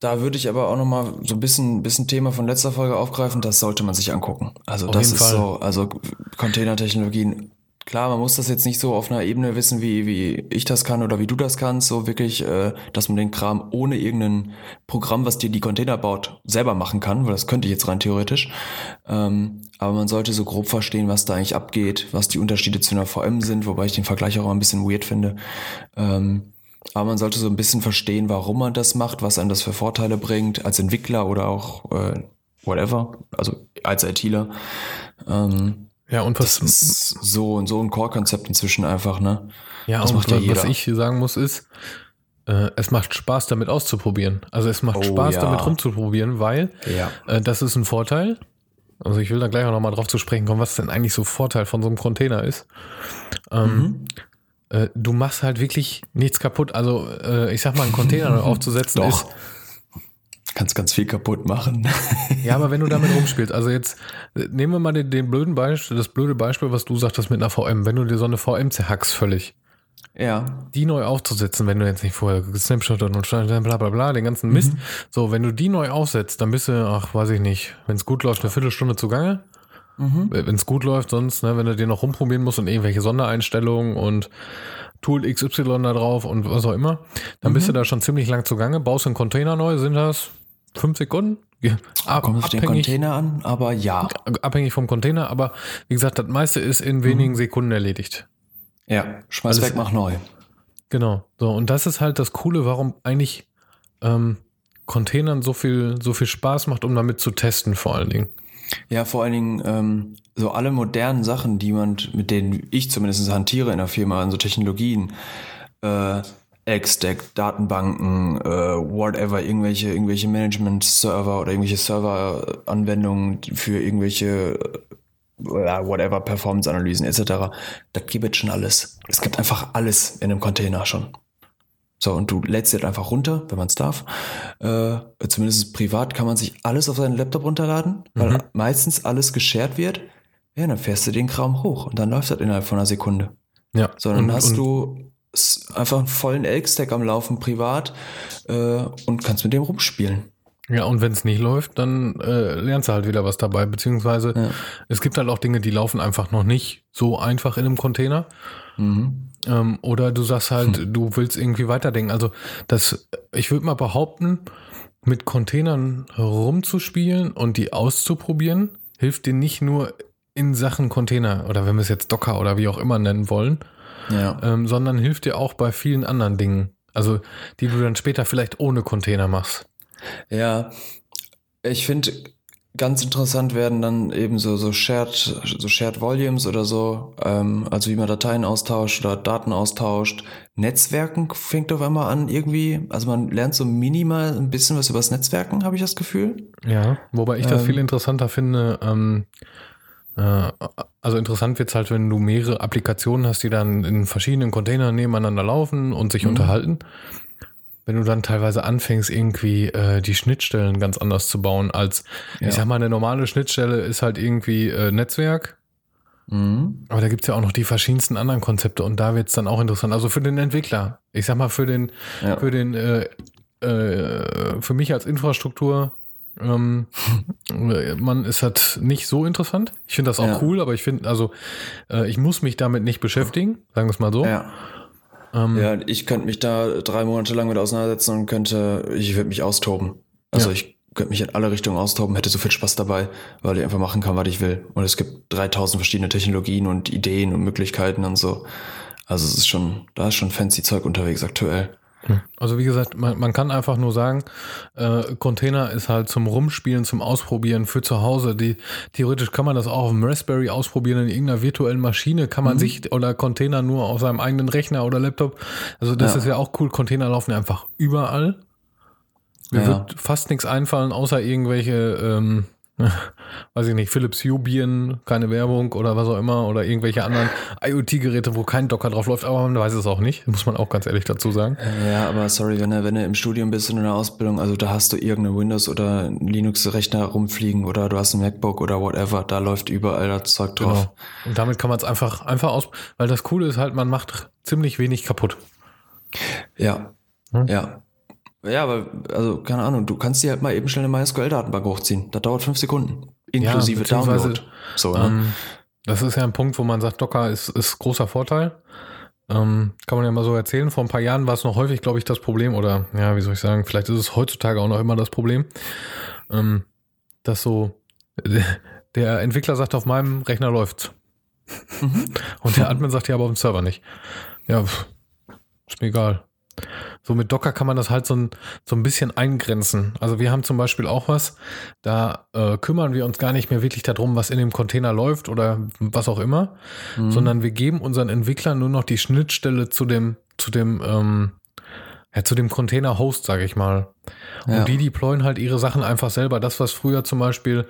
da würde ich aber auch noch mal so ein bisschen, bisschen Thema von letzter Folge aufgreifen. Das sollte man sich angucken. Also auf das ist Fall. so, also Containertechnologien. Klar, man muss das jetzt nicht so auf einer Ebene wissen, wie, wie ich das kann oder wie du das kannst, so wirklich, äh, dass man den Kram ohne irgendein Programm, was dir die Container baut, selber machen kann, weil das könnte ich jetzt rein theoretisch. Ähm, aber man sollte so grob verstehen, was da eigentlich abgeht, was die Unterschiede zu einer VM sind, wobei ich den Vergleich auch ein bisschen weird finde. Ähm, aber man sollte so ein bisschen verstehen, warum man das macht, was einem das für Vorteile bringt, als Entwickler oder auch äh, whatever, also als ITler. Ähm, ja, und was das ist so, so ein Core-Konzept inzwischen einfach, ne? Ja, das macht ja jeder. was ich sagen muss ist, äh, es macht Spaß damit auszuprobieren. Also es macht oh, Spaß ja. damit rumzuprobieren, weil ja. äh, das ist ein Vorteil. Also ich will da gleich auch nochmal drauf zu sprechen kommen, was denn eigentlich so Vorteil von so einem Container ist. Ähm, mhm. Äh, du machst halt wirklich nichts kaputt. Also äh, ich sag mal, einen Container aufzusetzen Doch. ist kannst ganz viel kaputt machen. ja, aber wenn du damit rumspielst, also jetzt äh, nehmen wir mal den, den blöden Beispiel, das blöde Beispiel, was du sagtest mit einer VM. Wenn du dir so eine VM zerhackst völlig, ja. Die neu aufzusetzen, wenn du jetzt nicht vorher Snapshot und bla bla bla, den ganzen Mist. Mhm. So, wenn du die neu aufsetzt, dann bist du, ach, weiß ich nicht, wenn es gut läuft, eine Viertelstunde zugange. Mhm. Wenn es gut läuft, sonst, ne, wenn du den noch rumprobieren musst und irgendwelche Sondereinstellungen und Tool XY da drauf und was auch immer, dann mhm. bist du da schon ziemlich lang zugange, baust einen Container neu, sind das fünf Sekunden? Ab, Kommt auf den Container an, aber ja. Abhängig vom Container, aber wie gesagt, das meiste ist in wenigen mhm. Sekunden erledigt. Ja, schmeiß weg, mach neu. Genau. So, und das ist halt das Coole, warum eigentlich ähm, Containern so viel, so viel Spaß macht, um damit zu testen, vor allen Dingen. Ja, vor allen Dingen ähm, so alle modernen Sachen, die man, mit denen ich zumindest hantiere in der Firma, an so Technologien, äh, X-Stack, Datenbanken, äh, whatever, irgendwelche, irgendwelche Management-Server oder irgendwelche Server-Anwendungen für irgendwelche whatever, Performance-Analysen etc. Da gibt es schon alles. Es gibt einfach alles in einem Container schon. So, und du lädst dir einfach runter, wenn man es darf. Äh, zumindest privat kann man sich alles auf seinen Laptop runterladen, weil mhm. meistens alles geshared wird. Ja, dann fährst du den Kram hoch und dann läuft das innerhalb von einer Sekunde. Ja. So, dann und, hast und du einfach einen vollen Elk-Stack am Laufen privat äh, und kannst mit dem rumspielen. Ja, und wenn es nicht läuft, dann äh, lernst du halt wieder was dabei. Beziehungsweise ja. es gibt halt auch Dinge, die laufen einfach noch nicht so einfach in einem Container. Mhm. Ähm, oder du sagst halt, hm. du willst irgendwie weiterdenken. Also das, ich würde mal behaupten, mit Containern rumzuspielen und die auszuprobieren, hilft dir nicht nur in Sachen Container oder wenn wir es jetzt Docker oder wie auch immer nennen wollen, ja. ähm, sondern hilft dir auch bei vielen anderen Dingen. Also die du dann später vielleicht ohne Container machst. Ja, ich finde ganz interessant werden dann eben so, so Shared, so Shared Volumes oder so, ähm, also wie man Dateien austauscht oder Daten austauscht. Netzwerken fängt auf einmal an irgendwie, also man lernt so minimal ein bisschen was über das Netzwerken, habe ich das Gefühl. Ja, wobei ich das ähm, viel interessanter finde, ähm, äh, also interessant wird es halt, wenn du mehrere Applikationen hast, die dann in verschiedenen Containern nebeneinander laufen und sich mhm. unterhalten wenn du dann teilweise anfängst, irgendwie äh, die Schnittstellen ganz anders zu bauen, als ja. ich sag mal, eine normale Schnittstelle ist halt irgendwie äh, Netzwerk. Mhm. Aber da gibt's ja auch noch die verschiedensten anderen Konzepte und da wird's dann auch interessant. Also für den Entwickler, ich sag mal, für den, ja. für den, äh, äh, für mich als Infrastruktur, ähm, man ist halt nicht so interessant. Ich finde das auch ja. cool, aber ich finde, also äh, ich muss mich damit nicht beschäftigen, sagen wir es mal so. Ja. Ähm, ja, ich könnte mich da drei Monate lang mit auseinandersetzen und könnte, ich würde mich austoben. Also ja. ich könnte mich in alle Richtungen austoben, hätte so viel Spaß dabei, weil ich einfach machen kann, was ich will. Und es gibt 3000 verschiedene Technologien und Ideen und Möglichkeiten und so. Also es ist schon, da ist schon fancy Zeug unterwegs aktuell. Also wie gesagt, man, man kann einfach nur sagen, äh, Container ist halt zum Rumspielen, zum Ausprobieren für zu Hause. Die, theoretisch kann man das auch auf dem Raspberry ausprobieren, in irgendeiner virtuellen Maschine kann man mhm. sich oder Container nur auf seinem eigenen Rechner oder Laptop. Also das ja. ist ja auch cool. Container laufen einfach überall. Mir ja. wird fast nichts einfallen, außer irgendwelche ähm, weiß ich nicht, Philips Hue keine Werbung oder was auch immer oder irgendwelche anderen IoT-Geräte, wo kein Docker drauf läuft, aber man weiß es auch nicht, muss man auch ganz ehrlich dazu sagen. Ja, aber sorry, wenn du, wenn du im Studium bist und in der Ausbildung, also da hast du irgendeine Windows- oder Linux-Rechner rumfliegen oder du hast ein MacBook oder whatever, da läuft überall das Zeug drauf. Genau. Und damit kann man es einfach, einfach aus, weil das Coole ist halt, man macht ziemlich wenig kaputt. Ja, hm? ja. Ja, aber, also, keine Ahnung, du kannst dir halt mal eben schnell eine MySQL-Datenbank hochziehen. Das dauert fünf Sekunden. Inklusive ja, Download. So, ne? ähm, das ist ja ein Punkt, wo man sagt, Docker ist, ist großer Vorteil. Ähm, kann man ja mal so erzählen. Vor ein paar Jahren war es noch häufig, glaube ich, das Problem, oder ja, wie soll ich sagen, vielleicht ist es heutzutage auch noch immer das Problem, ähm, dass so der Entwickler sagt, auf meinem Rechner läuft's. Mhm. Und der Admin sagt ja aber auf dem Server nicht. Ja, ist mir egal. So mit Docker kann man das halt so ein, so ein bisschen eingrenzen. Also wir haben zum Beispiel auch was, da äh, kümmern wir uns gar nicht mehr wirklich darum, was in dem Container läuft oder was auch immer, mhm. sondern wir geben unseren Entwicklern nur noch die Schnittstelle zu dem, zu dem, ähm, ja, zu dem Container-Host, sage ich mal. Und ja. die deployen halt ihre Sachen einfach selber. Das, was früher zum Beispiel,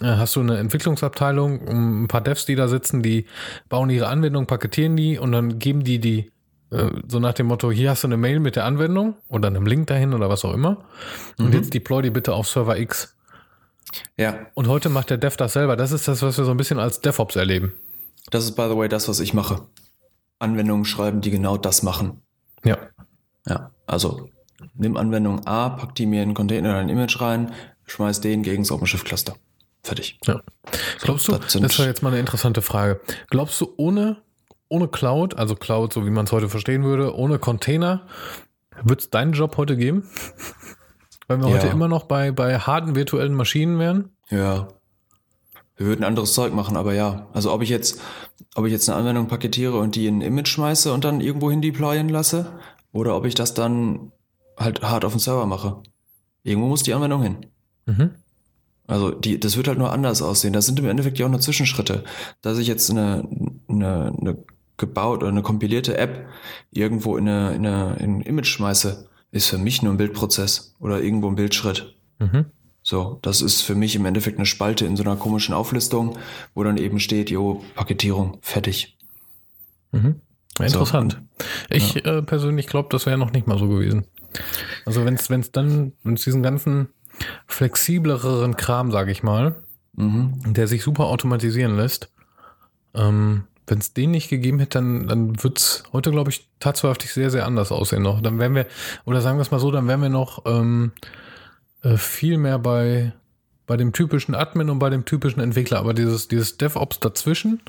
äh, hast du eine Entwicklungsabteilung, ein paar Devs, die da sitzen, die bauen ihre Anwendung, paketieren die und dann geben die die so nach dem Motto, hier hast du eine Mail mit der Anwendung oder einem Link dahin oder was auch immer. Und mhm. jetzt deploy die bitte auf Server X. Ja. Und heute macht der Dev das selber. Das ist das, was wir so ein bisschen als DevOps erleben. Das ist, by the way, das, was ich mache. Anwendungen schreiben, die genau das machen. Ja. Ja. Also nimm Anwendung A, pack die mir in einen Container oder ein Image rein, schmeiß den gegen das OpenShift Cluster. Fertig. Ja. Glaubst du, das, das war jetzt mal eine interessante Frage. Glaubst du, ohne, ohne Cloud, also Cloud, so wie man es heute verstehen würde, ohne Container, wird es deinen Job heute geben? Weil wir ja. heute immer noch bei, bei harten virtuellen Maschinen wären? Ja. Wir würden anderes Zeug machen, aber ja. Also ob ich jetzt, ob ich jetzt eine Anwendung paketiere und die in ein Image schmeiße und dann irgendwo hin deployen lasse, oder ob ich das dann halt hart auf den Server mache. Irgendwo muss die Anwendung hin. Mhm. Also die, das wird halt nur anders aussehen. Das sind im Endeffekt ja auch nur Zwischenschritte. Dass ich jetzt eine, eine, eine gebaut oder eine kompilierte App irgendwo in, eine, in, eine, in ein Image schmeiße, ist für mich nur ein Bildprozess oder irgendwo ein Bildschritt. Mhm. So, das ist für mich im Endeffekt eine Spalte in so einer komischen Auflistung, wo dann eben steht, jo, Paketierung, fertig. Mhm. Interessant. So. Ich ja. äh, persönlich glaube, das wäre noch nicht mal so gewesen. Also wenn es dann, wenn es diesen ganzen flexibleren Kram, sage ich mal, mhm. der sich super automatisieren lässt, ähm, wenn es den nicht gegeben hätte, dann, dann wird es heute, glaube ich, tatsächlich sehr, sehr anders aussehen noch. Dann wären wir, oder sagen wir es mal so, dann wären wir noch ähm, äh, viel mehr bei, bei dem typischen Admin und bei dem typischen Entwickler. Aber dieses, dieses DevOps dazwischen,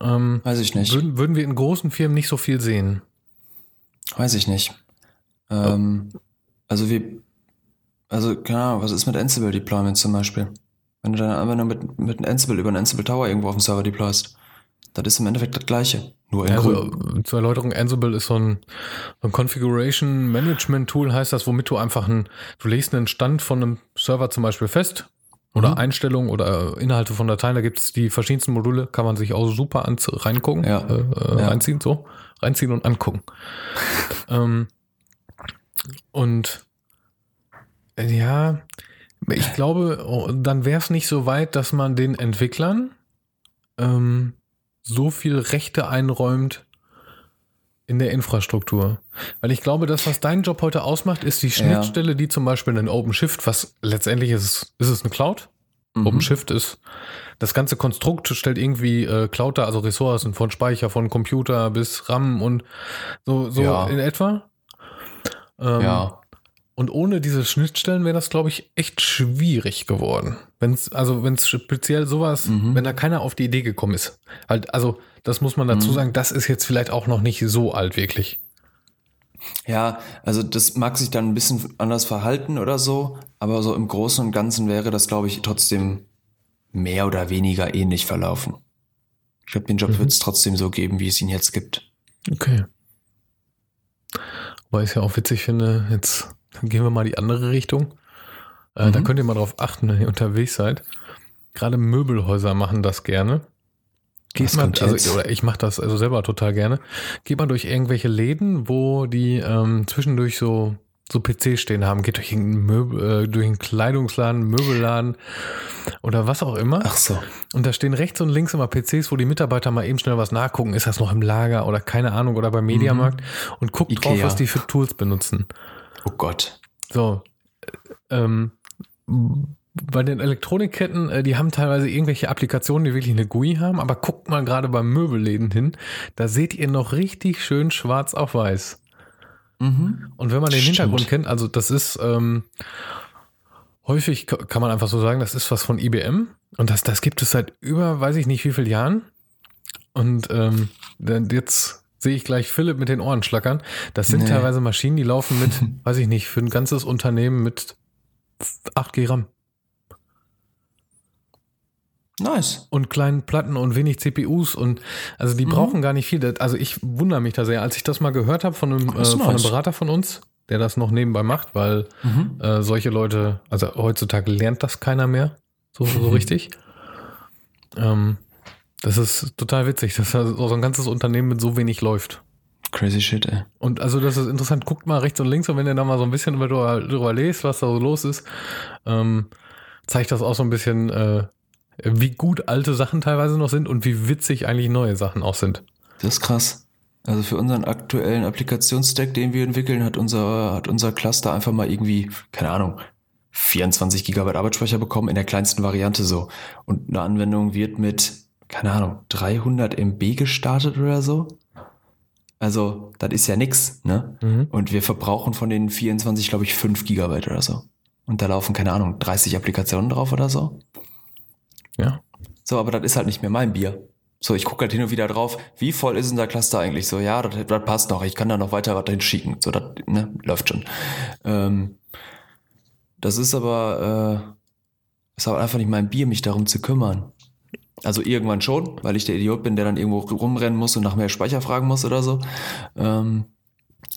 ähm, Weiß ich nicht. Würden, würden wir in großen Firmen nicht so viel sehen? Weiß ich nicht. Ähm, oh. Also wie, also Ahnung, was ist mit Ansible Deployment zum Beispiel? Wenn du deine Anwendung mit, mit einem Ansible über einen Ansible Tower irgendwo auf dem Server deployst, das ist im Endeffekt das gleiche. Nur in also, Zur Erläuterung, Ansible ist so ein, so ein Configuration Management Tool, heißt das, womit du einfach ein, du legst einen Stand von einem Server zum Beispiel fest oder mhm. Einstellungen oder Inhalte von Dateien, da gibt es die verschiedensten Module, kann man sich auch super reingucken, ja. Äh, äh, ja. reinziehen, so, reinziehen und angucken. ähm, und äh, ja, ich glaube, oh, dann wäre es nicht so weit, dass man den Entwicklern ähm, so viel Rechte einräumt in der Infrastruktur. Weil ich glaube, das, was dein Job heute ausmacht, ist die Schnittstelle, ja. die zum Beispiel in OpenShift, was letztendlich ist, ist es eine Cloud. Mhm. OpenShift ist das ganze Konstrukt stellt irgendwie äh, Cloud da, also Ressourcen von Speicher, von Computer bis RAM und so, so ja. in etwa. Ähm, ja. Und ohne diese Schnittstellen wäre das, glaube ich, echt schwierig geworden. Wenn es, also wenn es speziell sowas, mhm. wenn da keiner auf die Idee gekommen ist. Halt, also, das muss man dazu mhm. sagen, das ist jetzt vielleicht auch noch nicht so alt, wirklich. Ja, also das mag sich dann ein bisschen anders verhalten oder so, aber so im Großen und Ganzen wäre das, glaube ich, trotzdem mehr oder weniger ähnlich verlaufen. Ich glaube, den Job mhm. wird es trotzdem so geben, wie es ihn jetzt gibt. Okay. Wobei ich es ja auch witzig finde, jetzt gehen wir mal die andere Richtung. Äh, mhm. Da könnt ihr mal drauf achten, wenn ihr unterwegs seid. Gerade Möbelhäuser machen das gerne. Geht man, also, oder ich mache das also selber total gerne. Geht man durch irgendwelche Läden, wo die ähm, zwischendurch so so PC stehen haben, geht durch einen, Möbel, äh, durch einen Kleidungsladen, Möbelladen oder was auch immer. Ach so. Und da stehen rechts und links immer PCs, wo die Mitarbeiter mal eben schnell was nachgucken. Ist das noch im Lager oder keine Ahnung oder beim Mediamarkt mhm. und guckt Ikea. drauf, was die für Tools benutzen. Oh Gott. So. Ähm, bei den Elektronikketten, äh, die haben teilweise irgendwelche Applikationen, die wirklich eine GUI haben, aber guckt mal gerade beim Möbelläden hin, da seht ihr noch richtig schön schwarz auf weiß. Mhm. Und wenn man den Stimmt. Hintergrund kennt, also das ist ähm, häufig, kann man einfach so sagen, das ist was von IBM und das, das gibt es seit über, weiß ich nicht wie viele Jahren. Und ähm, jetzt sehe ich gleich Philipp mit den Ohren schlackern. Das sind nee. teilweise Maschinen, die laufen mit, weiß ich nicht, für ein ganzes Unternehmen mit 8 G RAM. Nice. Und kleinen Platten und wenig CPUs und also die mhm. brauchen gar nicht viel. Also ich wundere mich da sehr, als ich das mal gehört habe von einem, äh, nice. von einem Berater von uns, der das noch nebenbei macht, weil mhm. äh, solche Leute, also heutzutage lernt das keiner mehr so, so richtig. Ähm, das ist total witzig, dass so ein ganzes Unternehmen mit so wenig läuft. Crazy shit, ey. Und also das ist interessant, guckt mal rechts und links und wenn ihr da mal so ein bisschen drüber, drüber lest, was da so los ist, ähm, zeigt das auch so ein bisschen, äh, wie gut alte Sachen teilweise noch sind und wie witzig eigentlich neue Sachen auch sind. Das ist krass. Also für unseren aktuellen Applikationsstack, den wir entwickeln, hat unser, hat unser Cluster einfach mal irgendwie, keine Ahnung, 24 Gigabyte Arbeitsspeicher bekommen in der kleinsten Variante so. Und eine Anwendung wird mit, keine Ahnung, 300 MB gestartet oder so. Also, das ist ja nix, ne? Mhm. Und wir verbrauchen von den 24, glaube ich, 5 Gigabyte oder so. Und da laufen, keine Ahnung, 30 Applikationen drauf oder so. Ja. So, aber das ist halt nicht mehr mein Bier. So, ich gucke halt hin und wieder drauf, wie voll ist unser Cluster eigentlich? So, ja, das, das passt noch, ich kann da noch weiter was hinschicken. So, das ne, läuft schon. Ähm, das ist aber, äh, ist aber einfach nicht mein Bier, mich darum zu kümmern. Also irgendwann schon, weil ich der Idiot bin, der dann irgendwo rumrennen muss und nach mehr Speicher fragen muss oder so. Ähm,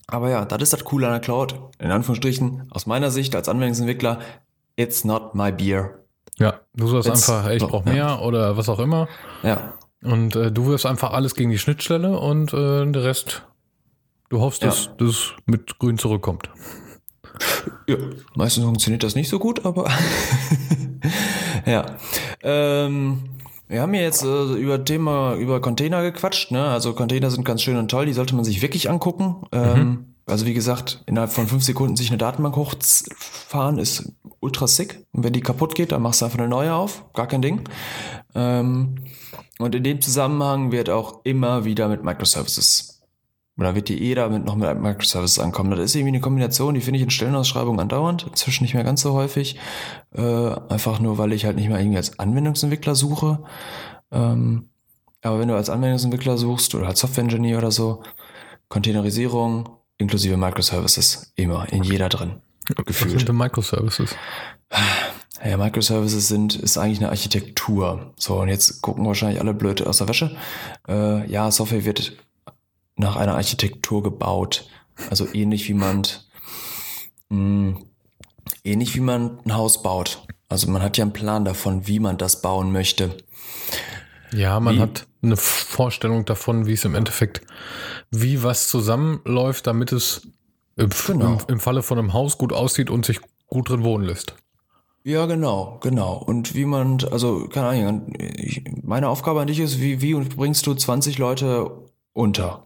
aber ja, das ist das Coole an der Cloud. In Anführungsstrichen, aus meiner Sicht als Anwendungsentwickler, it's not my beer. Ja, du sagst it's einfach, hey, ich brauche mehr ja. oder was auch immer. Ja. Und äh, du wirst einfach alles gegen die Schnittstelle und äh, der Rest, du hoffst, ja. dass das mit grün zurückkommt. Ja, meistens funktioniert das nicht so gut, aber ja. Ähm, wir haben ja jetzt äh, über Thema über Container gequatscht, ne? Also Container sind ganz schön und toll, die sollte man sich wirklich angucken. Ähm, mhm. Also wie gesagt, innerhalb von fünf Sekunden sich eine Datenbank hochfahren ist ultra sick. Und wenn die kaputt geht, dann machst du einfach eine neue auf, gar kein Ding. Ähm, und in dem Zusammenhang wird auch immer wieder mit Microservices oder wird die eh damit noch mit Microservices ankommen? Das ist irgendwie eine Kombination, die finde ich in Stellenausschreibungen andauernd, inzwischen nicht mehr ganz so häufig. Äh, einfach nur, weil ich halt nicht mehr irgendwie als Anwendungsentwickler suche. Ähm, aber wenn du als Anwendungsentwickler suchst oder als Software-Engineer oder so, Containerisierung inklusive Microservices, immer, in jeder drin. Gefühlt. Was sind denn Microservices? Ja, Microservices sind, ist eigentlich eine Architektur. So, und jetzt gucken wahrscheinlich alle blöd aus der Wäsche. Äh, ja, Software wird nach einer Architektur gebaut. Also ähnlich wie man mh, hm, ähnlich wie man ein Haus baut. Also man hat ja einen Plan davon, wie man das bauen möchte. Ja, man wie, hat eine Vorstellung davon, wie es im Endeffekt, wie was zusammenläuft, damit es im, genau. im Falle von einem Haus gut aussieht und sich gut drin wohnen lässt. Ja, genau, genau. Und wie man, also, keine Ahnung, meine Aufgabe an dich ist, wie, wie bringst du 20 Leute unter?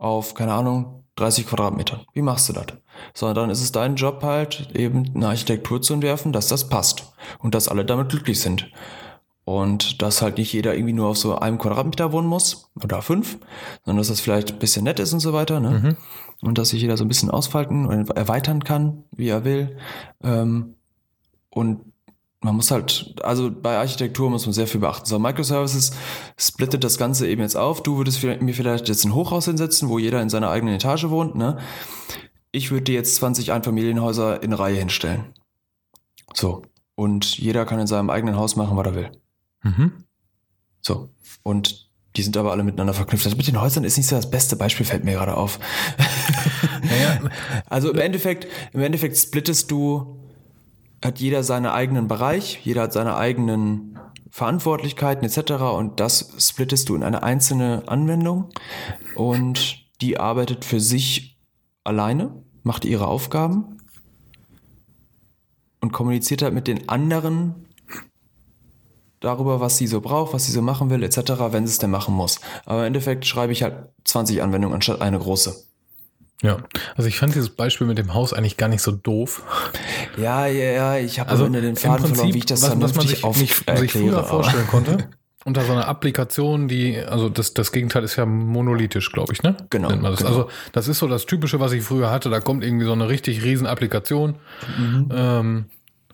Auf, keine Ahnung, 30 Quadratmeter. Wie machst du das? So, dann ist es dein Job halt, eben eine Architektur zu entwerfen, dass das passt und dass alle damit glücklich sind. Und dass halt nicht jeder irgendwie nur auf so einem Quadratmeter wohnen muss oder fünf, sondern dass das vielleicht ein bisschen nett ist und so weiter. Ne? Mhm. Und dass sich jeder so ein bisschen ausfalten und erweitern kann, wie er will. Ähm, und man muss halt, also bei Architektur muss man sehr viel beachten. So, Microservices splittet das Ganze eben jetzt auf. Du würdest mir vielleicht jetzt ein Hochhaus hinsetzen, wo jeder in seiner eigenen Etage wohnt, ne? Ich würde dir jetzt 20 Einfamilienhäuser in Reihe hinstellen. So. Und jeder kann in seinem eigenen Haus machen, was er will. Mhm. So. Und die sind aber alle miteinander verknüpft. Das mit den Häusern ist nicht so das beste Beispiel, fällt mir gerade auf. Naja. also im Endeffekt, im Endeffekt splittest du hat jeder seinen eigenen Bereich, jeder hat seine eigenen Verantwortlichkeiten etc. Und das splittest du in eine einzelne Anwendung und die arbeitet für sich alleine, macht ihre Aufgaben und kommuniziert halt mit den anderen darüber, was sie so braucht, was sie so machen will, etc., wenn sie es denn machen muss. Aber im Endeffekt schreibe ich halt 20 Anwendungen anstatt eine große. Ja, also ich fand dieses Beispiel mit dem Haus eigentlich gar nicht so doof. Ja, ja, ja, ich habe also am den Faden Prinzip, verloren, wie ich das was, was man sich, auf, nicht, erkläre, sich früher vorstellen konnte. Unter so einer Applikation, die, also das, das Gegenteil ist ja monolithisch, glaube ich, ne? Genau, das. genau. Also das ist so das Typische, was ich früher hatte. Da kommt irgendwie so eine richtig riesen Applikation. Mhm. Ähm,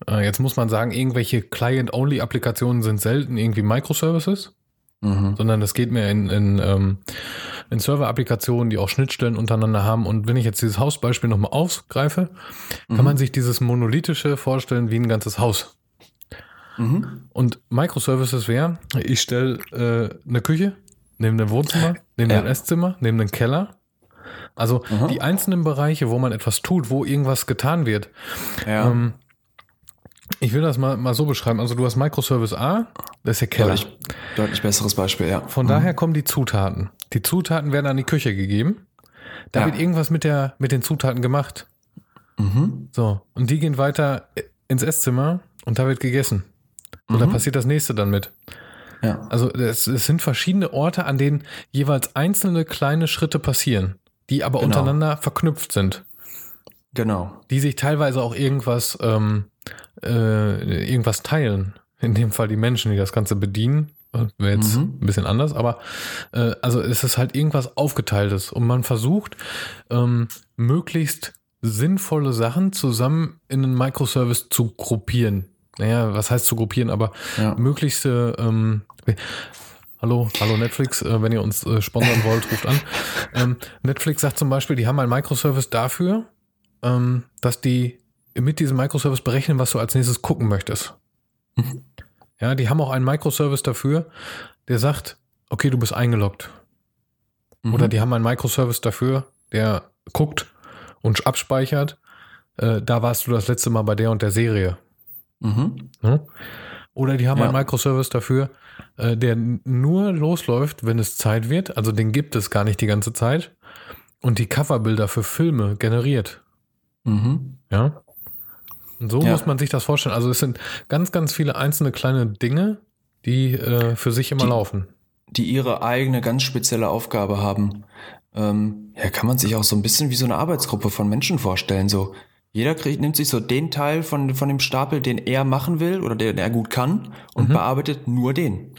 äh, jetzt muss man sagen, irgendwelche Client-Only-Applikationen sind selten irgendwie Microservices. Mhm. Sondern es geht mehr in, in, ähm, in Server-Applikationen, die auch Schnittstellen untereinander haben. Und wenn ich jetzt dieses Hausbeispiel nochmal aufgreife, mhm. kann man sich dieses monolithische vorstellen wie ein ganzes Haus. Mhm. Und Microservices wäre, ich stelle äh, eine Küche neben dem Wohnzimmer, neben ja. dem Esszimmer, neben dem Keller. Also mhm. die einzelnen Bereiche, wo man etwas tut, wo irgendwas getan wird. Ja. Ähm, ich will das mal, mal so beschreiben. Also du hast Microservice A, das ist der Keller. Deutlich, deutlich besseres Beispiel, ja. Von mhm. daher kommen die Zutaten. Die Zutaten werden an die Küche gegeben. Da ja. wird irgendwas mit, der, mit den Zutaten gemacht. Mhm. So, und die gehen weiter ins Esszimmer und da wird gegessen. Und mhm. da passiert das nächste dann mit. Ja. Also es, es, sind verschiedene Orte, an denen jeweils einzelne kleine Schritte passieren, die aber genau. untereinander verknüpft sind. Genau. Die sich teilweise auch irgendwas, ähm, äh, irgendwas teilen. In dem Fall die Menschen, die das Ganze bedienen. Wäre jetzt mhm. ein bisschen anders, aber äh, also es ist halt irgendwas Aufgeteiltes und man versucht ähm, möglichst sinnvolle Sachen zusammen in einen Microservice zu gruppieren. Naja, was heißt zu gruppieren, aber ja. möglichste ähm, Hallo, hallo Netflix, äh, wenn ihr uns äh, sponsern wollt, ruft an. Ähm, Netflix sagt zum Beispiel, die haben einen Microservice dafür, ähm, dass die mit diesem Microservice berechnen, was du als nächstes gucken möchtest. Mhm. Ja, die haben auch einen Microservice dafür, der sagt, okay, du bist eingeloggt. Mhm. Oder die haben einen Microservice dafür, der guckt und abspeichert, äh, da warst du das letzte Mal bei der und der Serie. Mhm. Ja? Oder die haben ja. einen Microservice dafür, äh, der nur losläuft, wenn es Zeit wird. Also den gibt es gar nicht die ganze Zeit. Und die Coverbilder für Filme generiert. Mhm. Ja. So ja. muss man sich das vorstellen. Also es sind ganz, ganz viele einzelne kleine Dinge, die äh, für sich immer die, laufen. Die ihre eigene ganz spezielle Aufgabe haben. Ähm, ja, kann man sich auch so ein bisschen wie so eine Arbeitsgruppe von Menschen vorstellen. So, jeder kriegt, nimmt sich so den Teil von, von dem Stapel, den er machen will oder den er gut kann und mhm. bearbeitet nur den.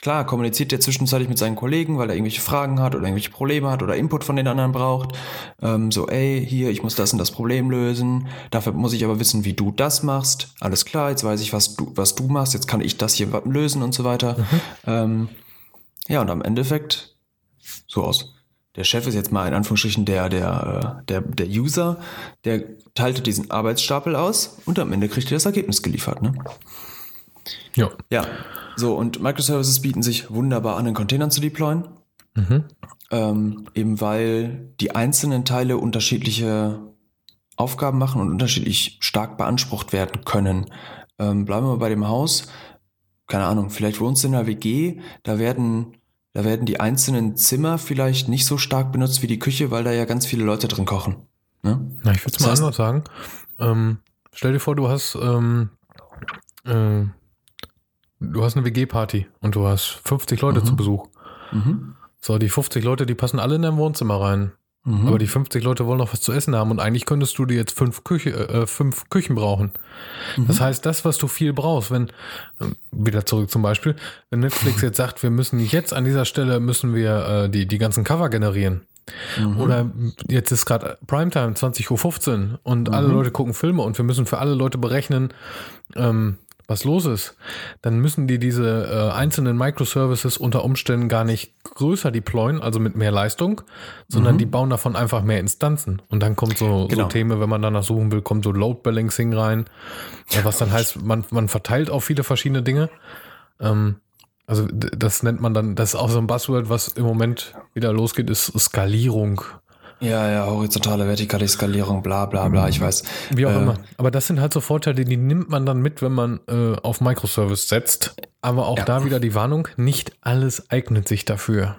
Klar, kommuniziert er zwischenzeitlich mit seinen Kollegen, weil er irgendwelche Fragen hat oder irgendwelche Probleme hat oder Input von den anderen braucht. Ähm, so, ey, hier, ich muss das und das Problem lösen. Dafür muss ich aber wissen, wie du das machst. Alles klar, jetzt weiß ich, was du, was du machst. Jetzt kann ich das hier lösen und so weiter. Mhm. Ähm, ja, und am Endeffekt so aus. Der Chef ist jetzt mal in Anführungsstrichen der, der, äh, der, der User, der teilte diesen Arbeitsstapel aus und am Ende kriegt er das Ergebnis geliefert. Ne? Ja. Ja, so, und Microservices bieten sich wunderbar an, in Containern zu deployen. Mhm. Ähm, eben weil die einzelnen Teile unterschiedliche Aufgaben machen und unterschiedlich stark beansprucht werden können. Ähm, bleiben wir mal bei dem Haus. Keine Ahnung, vielleicht wohnst du in einer WG, da werden, da werden die einzelnen Zimmer vielleicht nicht so stark benutzt wie die Küche, weil da ja ganz viele Leute drin kochen. Ne? Na, ich würde es mal anders sagen. Ähm, stell dir vor, du hast ähm, äh, du hast eine WG-Party und du hast 50 Leute mhm. zu Besuch. Mhm. So, die 50 Leute, die passen alle in dein Wohnzimmer rein. Mhm. Aber die 50 Leute wollen noch was zu essen haben und eigentlich könntest du dir jetzt fünf, Küche, äh, fünf Küchen brauchen. Mhm. Das heißt, das, was du viel brauchst, wenn, äh, wieder zurück zum Beispiel, wenn Netflix jetzt sagt, wir müssen jetzt an dieser Stelle müssen wir äh, die, die ganzen Cover generieren. Mhm. Oder jetzt ist gerade Primetime, 20.15 Uhr und alle mhm. Leute gucken Filme und wir müssen für alle Leute berechnen, ähm, was los ist, dann müssen die diese äh, einzelnen Microservices unter Umständen gar nicht größer deployen, also mit mehr Leistung, sondern mhm. die bauen davon einfach mehr Instanzen. Und dann kommt so, genau. so Themen, wenn man danach suchen will, kommt so Load Balancing rein, was dann heißt, man, man verteilt auf viele verschiedene Dinge. Ähm, also das nennt man dann, das ist auch so ein Buzzword, was im Moment wieder losgeht, ist Skalierung. Ja, ja, horizontale, vertikale Skalierung, bla bla bla, ich weiß. Wie auch äh, immer. Aber das sind halt so Vorteile, die nimmt man dann mit, wenn man äh, auf Microservice setzt. Aber auch ja. da wieder die Warnung, nicht alles eignet sich dafür.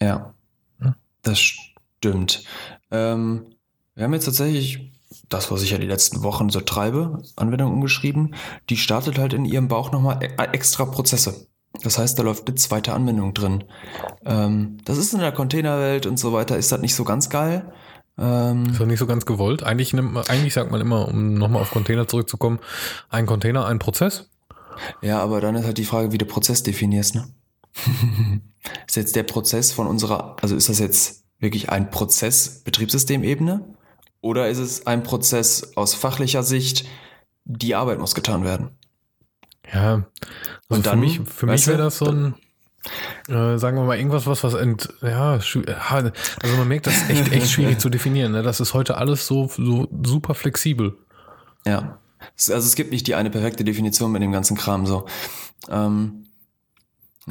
Ja, hm? das stimmt. Ähm, wir haben jetzt tatsächlich das, was ich ja die letzten Wochen so treibe, Anwendung umgeschrieben. Die startet halt in ihrem Bauch nochmal e-, extra Prozesse. Das heißt, da läuft eine zweite Anwendung drin. Ähm, das ist in der Containerwelt und so weiter, ist das nicht so ganz geil. Ähm, ist doch nicht so ganz gewollt. Eigentlich, nimmt man, eigentlich sagt man immer, um nochmal auf Container zurückzukommen, ein Container, ein Prozess. Ja, aber dann ist halt die Frage, wie du Prozess definierst. Ne? ist jetzt der Prozess von unserer, also ist das jetzt wirklich ein Prozess Betriebssystemebene oder ist es ein Prozess aus fachlicher Sicht, die Arbeit muss getan werden? Ja, also und dann, für mich, für mich wäre das so ein, äh, sagen wir mal, irgendwas, was, was ent, ja, also man merkt, das ist echt, echt schwierig zu definieren. Ne? Das ist heute alles so, so super flexibel. Ja. Also es gibt nicht die eine perfekte Definition mit dem ganzen Kram so. Ähm,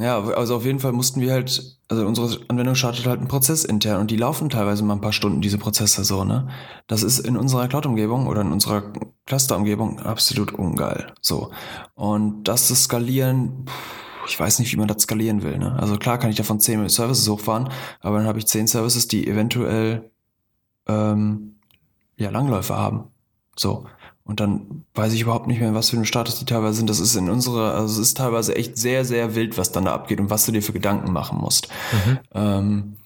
ja, also auf jeden Fall mussten wir halt, also unsere Anwendung startet halt einen Prozess intern und die laufen teilweise mal ein paar Stunden, diese Prozesse so, ne? Das ist in unserer Cloud-Umgebung oder in unserer Cluster-Umgebung absolut ungeil. So. Und das zu skalieren, ich weiß nicht, wie man das skalieren will, ne? Also klar kann ich davon 10 Services hochfahren, aber dann habe ich 10 Services, die eventuell ähm, ja, Langläufe haben. So. Und dann weiß ich überhaupt nicht mehr, was für ein Status die teilweise sind. Das ist in unserer, also es ist teilweise echt sehr, sehr wild, was dann da abgeht und was du dir für Gedanken machen musst. Mhm. Ähm,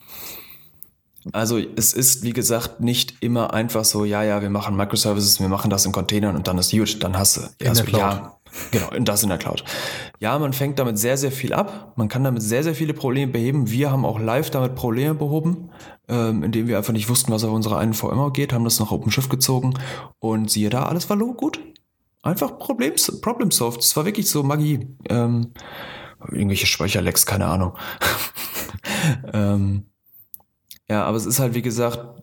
also es ist, wie gesagt, nicht immer einfach so, ja, ja, wir machen Microservices, wir machen das in Containern und dann ist gut, dann hast du. In also. Ja, Genau, und das in der Cloud. Ja, man fängt damit sehr, sehr viel ab. Man kann damit sehr, sehr viele Probleme beheben. Wir haben auch live damit Probleme behoben, ähm, indem wir einfach nicht wussten, was auf unserer einen VMware geht, haben das nach OpenShift gezogen und siehe da, alles war gut. Einfach Problem, Problem solved. Das war wirklich so Magie. Ähm, irgendwelche Speicherlecks, keine Ahnung. ähm, ja, aber es ist halt, wie gesagt,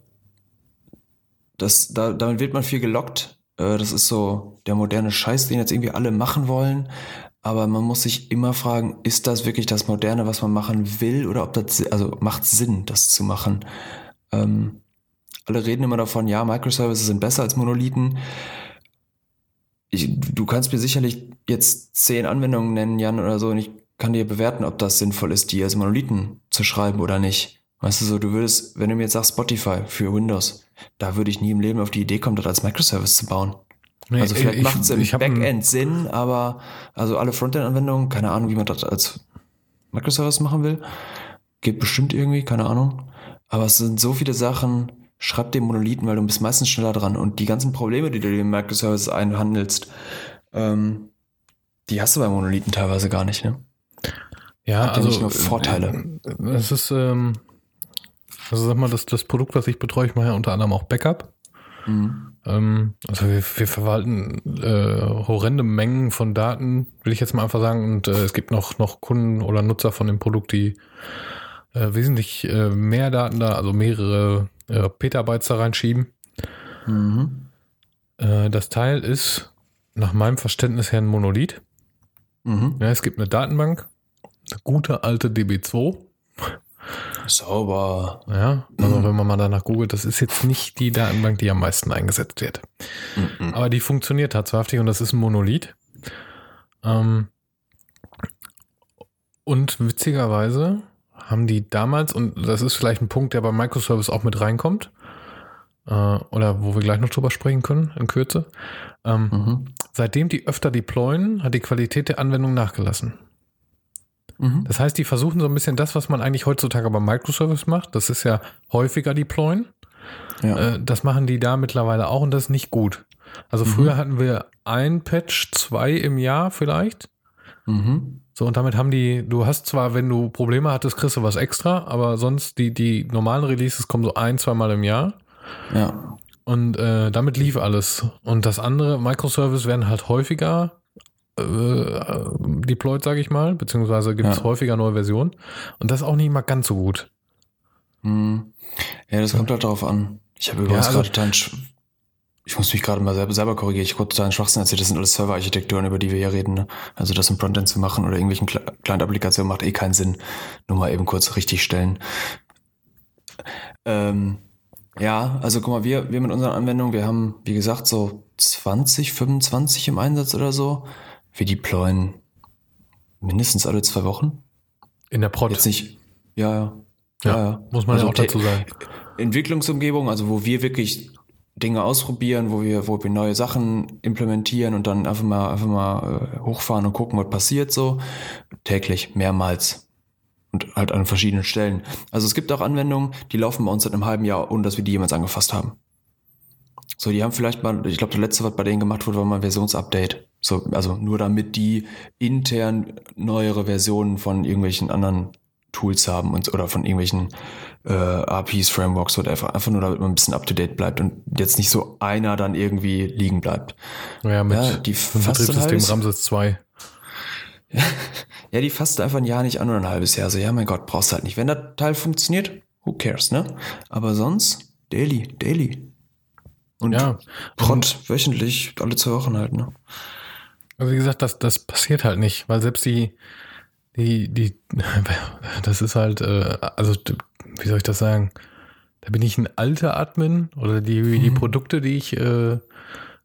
das, da, damit wird man viel gelockt äh, das ist so der moderne Scheiß, den jetzt irgendwie alle machen wollen. Aber man muss sich immer fragen, ist das wirklich das Moderne, was man machen will, oder ob das, also macht Sinn, das zu machen? Ähm, alle reden immer davon, ja, Microservices sind besser als Monolithen. Ich, du kannst mir sicherlich jetzt zehn Anwendungen nennen, Jan, oder so, und ich kann dir bewerten, ob das sinnvoll ist, die als Monolithen zu schreiben oder nicht. Weißt du so, du würdest, wenn du mir jetzt sagst Spotify für Windows, da würde ich nie im Leben auf die Idee kommen, das als Microservice zu bauen. Nee, also vielleicht macht es im Backend Sinn, aber also alle Frontend-Anwendungen, keine Ahnung, wie man das als Microservice machen will. Geht bestimmt irgendwie, keine Ahnung. Aber es sind so viele Sachen, schreib den Monolithen, weil du bist meistens schneller dran. Und die ganzen Probleme, die du in Microservices einhandelst, ähm, die hast du bei Monolithen teilweise gar nicht, ne? Ja, Hat also nicht nur Vorteile. Äh, es ist, ähm, also sag mal, das, das Produkt, was ich betreue, ich mache ja unter anderem auch Backup. Mhm. Ähm, also wir, wir verwalten äh, horrende Mengen von Daten, will ich jetzt mal einfach sagen. Und äh, es gibt noch, noch Kunden oder Nutzer von dem Produkt, die äh, wesentlich äh, mehr Daten da, also mehrere äh, Petabytes da reinschieben. Mhm. Äh, das Teil ist nach meinem Verständnis her ein Monolith. Mhm. Ja, es gibt eine Datenbank, eine gute alte DB2. Sauber. Ja, also wenn man mal danach googelt, das ist jetzt nicht die Datenbank, die am meisten eingesetzt wird. Mhm. Aber die funktioniert tatsächlich und das ist ein Monolith. Ähm, und witzigerweise haben die damals, und das ist vielleicht ein Punkt, der bei Microservice auch mit reinkommt, äh, oder wo wir gleich noch drüber sprechen können, in Kürze, ähm, mhm. seitdem die öfter deployen, hat die Qualität der Anwendung nachgelassen. Mhm. Das heißt, die versuchen so ein bisschen das, was man eigentlich heutzutage bei Microservice macht. Das ist ja häufiger deployen. Ja. Äh, das machen die da mittlerweile auch und das ist nicht gut. Also mhm. früher hatten wir ein Patch, zwei im Jahr vielleicht. Mhm. So, und damit haben die, du hast zwar, wenn du Probleme hattest, kriegst du was extra, aber sonst die, die normalen Releases kommen so ein, zweimal im Jahr. Ja. Und äh, damit lief alles. Und das andere, Microservice werden halt häufiger deployed, sage ich mal, beziehungsweise gibt es ja. häufiger neue Versionen. Und das ist auch nicht mal ganz so gut. Hm. Ja, das kommt halt darauf an. Ich habe übrigens ja, also, gerade ich muss mich gerade mal selber, selber korrigieren. Ich habe total Schwachsinn erzählt. Das sind alles Server-Architekturen, über die wir hier reden. Ne? Also das im Frontend zu machen oder irgendwelchen Client-Applikationen macht eh keinen Sinn. Nur mal eben kurz richtig stellen. Ähm, ja, also guck mal, wir, wir mit unseren Anwendungen, wir haben, wie gesagt, so 20, 25 im Einsatz oder so. Wir deployen mindestens alle zwei Wochen. In der Prod? Jetzt nicht. Ja, ja. Ja, ja. muss man also ja auch dazu sagen. Entwicklungsumgebung, also wo wir wirklich Dinge ausprobieren, wo wir, wo wir neue Sachen implementieren und dann einfach mal, einfach mal äh, hochfahren und gucken, was passiert so. Täglich, mehrmals. Und halt an verschiedenen Stellen. Also es gibt auch Anwendungen, die laufen bei uns seit einem halben Jahr, ohne dass wir die jemals angefasst haben. So, die haben vielleicht mal, ich glaube, der letzte, was bei denen gemacht wurde, war mal ein Versionsupdate. So, also nur damit die intern neuere Versionen von irgendwelchen anderen Tools haben und oder von irgendwelchen äh, APIs, Frameworks oder einfach, einfach nur damit man ein bisschen up to date bleibt und jetzt nicht so einer dann irgendwie liegen bleibt. Ja, mit ja, die Betriebssystem Ramses 2. ja, die fasst einfach ein Jahr nicht an oder ein halbes Jahr. So, ja, mein Gott, brauchst du halt nicht. Wenn der Teil funktioniert, who cares, ne? Aber sonst, daily, daily. Und ja, Prot wöchentlich, alle zwei Wochen halt, ne? Also wie gesagt, das, das passiert halt nicht, weil selbst die, die, die, das ist halt, äh, also wie soll ich das sagen? Da bin ich ein alter Admin oder die, die mhm. Produkte, die ich äh,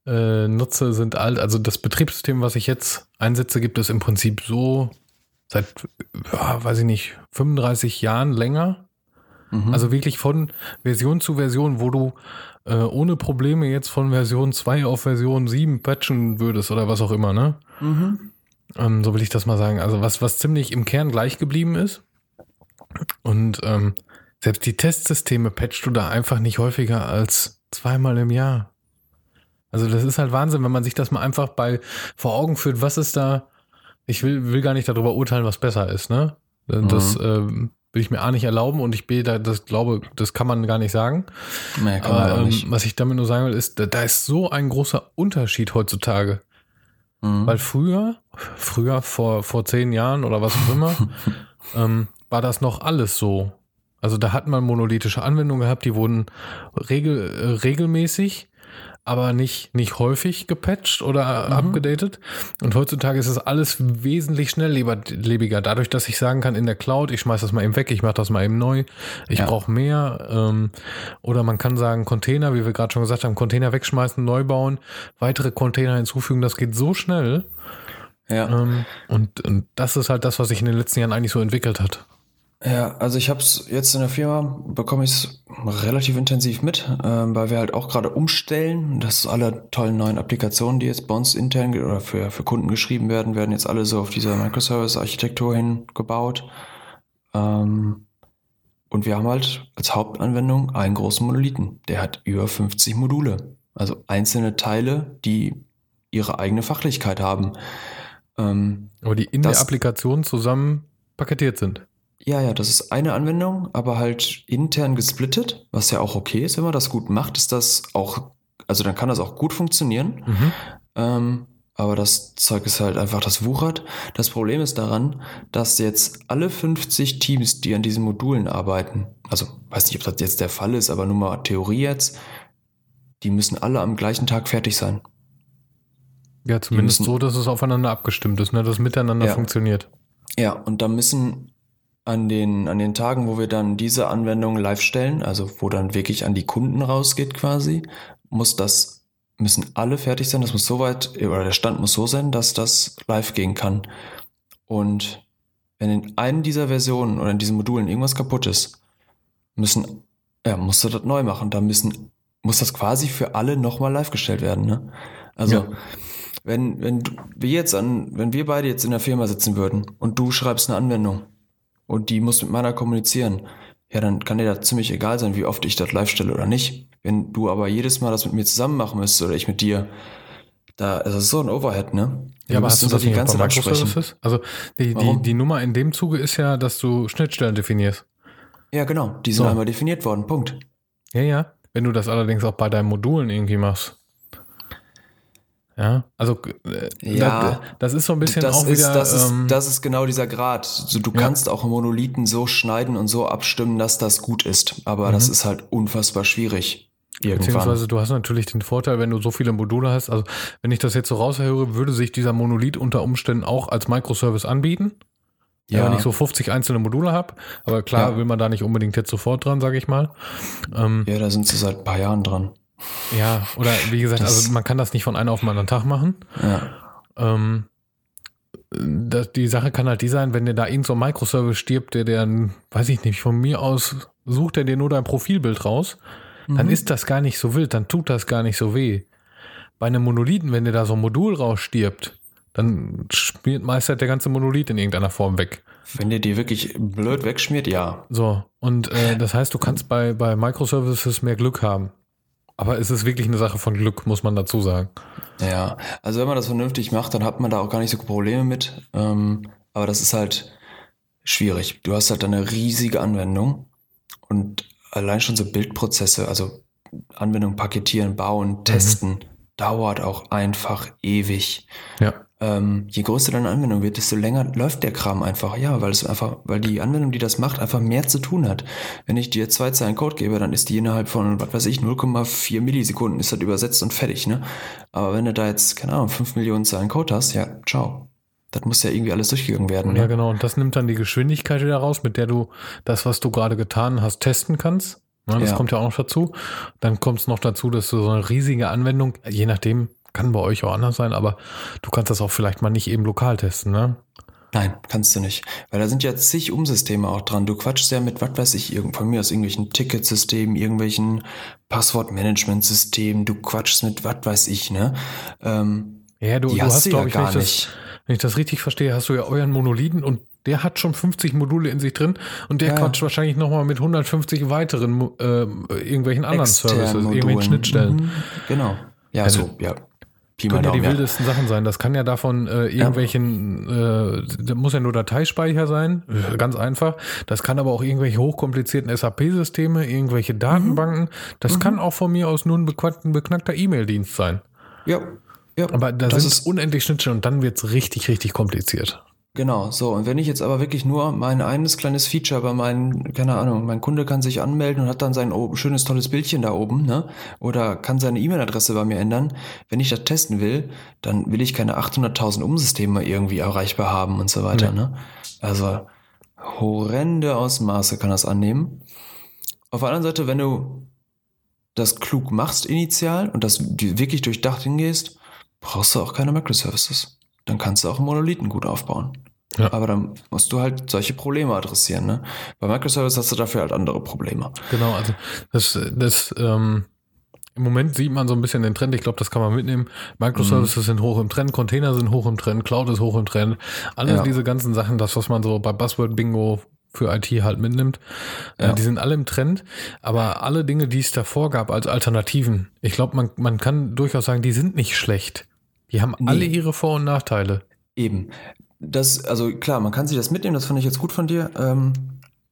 äh, nutze, sind alt. Also das Betriebssystem, was ich jetzt einsetze, gibt es im Prinzip so seit, ja, weiß ich nicht, 35 Jahren länger. Mhm. Also wirklich von Version zu Version, wo du äh, ohne Probleme jetzt von Version 2 auf Version 7 patchen würdest oder was auch immer, ne? Mhm. Ähm, so will ich das mal sagen. Also was, was ziemlich im Kern gleich geblieben ist. Und ähm, selbst die Testsysteme patchst du da einfach nicht häufiger als zweimal im Jahr. Also das ist halt Wahnsinn, wenn man sich das mal einfach bei vor Augen führt, was ist da. Ich will, will gar nicht darüber urteilen, was besser ist, ne? Das mhm. äh, will ich mir A nicht erlauben und ich B, da, das glaube, das kann man gar nicht sagen. Nee, Aber, ähm, nicht. was ich damit nur sagen will, ist, da, da, ist so ein großer Unterschied heutzutage. Mhm. Weil früher, früher vor, vor zehn Jahren oder was auch immer, ähm, war das noch alles so. Also da hat man monolithische Anwendungen gehabt, die wurden regel, äh, regelmäßig aber nicht, nicht häufig gepatcht oder mhm. abgedatet. Und heutzutage ist es alles wesentlich schnelllebiger. Dadurch, dass ich sagen kann, in der Cloud, ich schmeiß das mal eben weg, ich mache das mal eben neu, ich ja. brauche mehr. Ähm, oder man kann sagen, Container, wie wir gerade schon gesagt haben, Container wegschmeißen, neu bauen, weitere Container hinzufügen, das geht so schnell. Ja. Ähm, und, und das ist halt das, was sich in den letzten Jahren eigentlich so entwickelt hat. Ja, also ich habe es jetzt in der Firma, bekomme ich es relativ intensiv mit, ähm, weil wir halt auch gerade umstellen. Das alle tollen neuen Applikationen, die jetzt bei uns intern oder für, für Kunden geschrieben werden, werden jetzt alle so auf dieser Microservice-Architektur hingebaut. Ähm, und wir haben halt als Hauptanwendung einen großen Monolithen. Der hat über 50 Module. Also einzelne Teile, die ihre eigene Fachlichkeit haben. Ähm, Aber die in der Applikation zusammen paketiert sind. Ja, ja, das ist eine Anwendung, aber halt intern gesplittet, was ja auch okay ist, wenn man das gut macht, ist das auch, also dann kann das auch gut funktionieren. Mhm. Ähm, aber das Zeug ist halt einfach, das wuchert. Das Problem ist daran, dass jetzt alle 50 Teams, die an diesen Modulen arbeiten, also weiß nicht, ob das jetzt der Fall ist, aber nur mal Theorie jetzt, die müssen alle am gleichen Tag fertig sein. Ja, zumindest müssen, so, dass es aufeinander abgestimmt ist, ne, dass miteinander ja. funktioniert. Ja, und da müssen an den, an den Tagen, wo wir dann diese Anwendung live stellen, also wo dann wirklich an die Kunden rausgeht quasi, muss das, müssen alle fertig sein. Das muss so weit, oder der Stand muss so sein, dass das live gehen kann. Und wenn in einem dieser Versionen oder in diesen Modulen irgendwas kaputt ist, müssen, ja, musst du das neu machen. Da müssen, muss das quasi für alle nochmal live gestellt werden, ne? Also, ja. wenn, wenn wir jetzt an, wenn wir beide jetzt in der Firma sitzen würden und du schreibst eine Anwendung und die muss mit meiner kommunizieren, ja, dann kann dir das ziemlich egal sein, wie oft ich das live stelle oder nicht. Wenn du aber jedes Mal das mit mir zusammen machen müsstest oder ich mit dir, da das ist so ein Overhead, ne? Ja, aber hast du das die ganze Zeit Microservices? Also die, die, die Nummer in dem Zuge ist ja, dass du Schnittstellen definierst. Ja, genau. Die sind so. einmal definiert worden. Punkt. Ja, ja. Wenn du das allerdings auch bei deinen Modulen irgendwie machst. Ja, also äh, ja, das ist so ein bisschen das auch ist, wieder. Das ist, ähm, das ist genau dieser Grad. Also du ja. kannst auch Monolithen so schneiden und so abstimmen, dass das gut ist. Aber mhm. das ist halt unfassbar schwierig. Irgendwann. Beziehungsweise du hast natürlich den Vorteil, wenn du so viele Module hast. Also wenn ich das jetzt so raushöre, würde sich dieser Monolith unter Umständen auch als Microservice anbieten. Ja. Wenn ich so 50 einzelne Module habe. Aber klar ja. will man da nicht unbedingt jetzt sofort dran, sage ich mal. Ähm, ja, da sind sie seit ein paar Jahren dran. Ja, oder wie gesagt, das, also man kann das nicht von einem auf den anderen Tag machen. Ja. Ähm, das, die Sache kann halt die sein, wenn dir da irgend so ein Microservice stirbt, der der, weiß ich nicht, von mir aus sucht er dir nur dein Profilbild raus, mhm. dann ist das gar nicht so wild, dann tut das gar nicht so weh. Bei einem Monolithen, wenn dir da so ein Modul rausstirbt, dann schmiert meistens der ganze Monolith in irgendeiner Form weg. Wenn der dir wirklich blöd wegschmiert, ja. So, und äh, das heißt, du kannst bei, bei Microservices mehr Glück haben. Aber es ist wirklich eine Sache von Glück, muss man dazu sagen. Ja, also wenn man das vernünftig macht, dann hat man da auch gar nicht so Probleme mit. Ähm, aber das ist halt schwierig. Du hast halt eine riesige Anwendung und allein schon so Bildprozesse, also Anwendung paketieren, bauen, mhm. testen, mhm. dauert auch einfach ewig. Ja. Ähm, je größer deine Anwendung wird, desto länger läuft der Kram einfach. Ja, weil es einfach, weil die Anwendung, die das macht, einfach mehr zu tun hat. Wenn ich dir zwei Zeilen Code gebe, dann ist die innerhalb von, was weiß ich, 0,4 Millisekunden ist das übersetzt und fertig, ne? Aber wenn du da jetzt, keine Ahnung, 5 Millionen Zeilen Code hast, ja, ciao. Das muss ja irgendwie alles durchgegangen werden. Ne? Ja, genau. Und das nimmt dann die Geschwindigkeit wieder raus, mit der du das, was du gerade getan hast, testen kannst. Ne, das ja. kommt ja auch noch dazu. Dann kommt es noch dazu, dass du so eine riesige Anwendung, je nachdem, kann bei euch auch anders sein, aber du kannst das auch vielleicht mal nicht eben lokal testen, ne? Nein, kannst du nicht. Weil da sind ja zig Umsysteme auch dran. Du quatschst ja mit, was weiß ich, von mir aus irgendwelchen Ticketsystemen, irgendwelchen Passwortmanagementsystemen, du quatschst mit, was weiß ich, ne? Ähm, ja, du, du hast, hast glaube ja ich, wenn ich, das, wenn ich das richtig verstehe, hast du ja euren Monolithen und der hat schon 50 Module in sich drin und der ja. quatscht wahrscheinlich nochmal mit 150 weiteren äh, irgendwelchen anderen Extern Services, Modulen. irgendwelchen Schnittstellen. Mhm, genau. Ja, also, so, ja. Pi können ja die wildesten Sachen sein. Das kann ja davon äh, irgendwelchen, ja. äh, muss ja nur Dateispeicher sein, äh, ganz einfach. Das kann aber auch irgendwelche hochkomplizierten SAP-Systeme, irgendwelche Datenbanken. Mhm. Das mhm. kann auch von mir aus nur ein beknackter E-Mail-Dienst sein. Ja. ja. Aber da das sind ist unendlich Schnittstellen und dann wird es richtig, richtig kompliziert. Genau, so. Und wenn ich jetzt aber wirklich nur mein eines kleines Feature bei meinen, keine Ahnung, mein Kunde kann sich anmelden und hat dann sein oh, schönes, tolles Bildchen da oben, ne? Oder kann seine E-Mail-Adresse bei mir ändern. Wenn ich das testen will, dann will ich keine 800.000 Umsysteme irgendwie erreichbar haben und so weiter, mhm. ne? Also, horrende Ausmaße kann das annehmen. Auf der anderen Seite, wenn du das klug machst initial und das wirklich durchdacht hingehst, brauchst du auch keine Microservices. Dann kannst du auch einen Monolithen gut aufbauen. Ja. Aber dann musst du halt solche Probleme adressieren. Ne? Bei Microservice hast du dafür halt andere Probleme. Genau, also das, das ähm, im Moment sieht man so ein bisschen den Trend, ich glaube, das kann man mitnehmen. Microservices mhm. sind hoch im Trend, Container sind hoch im Trend, Cloud ist hoch im Trend. Alle ja. diese ganzen Sachen, das, was man so bei Buzzword Bingo für IT halt mitnimmt, äh, ja. die sind alle im Trend, aber alle Dinge, die es davor gab als Alternativen, ich glaube, man, man kann durchaus sagen, die sind nicht schlecht. Die haben nee. alle ihre Vor- und Nachteile. Eben das, also klar, man kann sich das mitnehmen, das fand ich jetzt gut von dir. Ähm,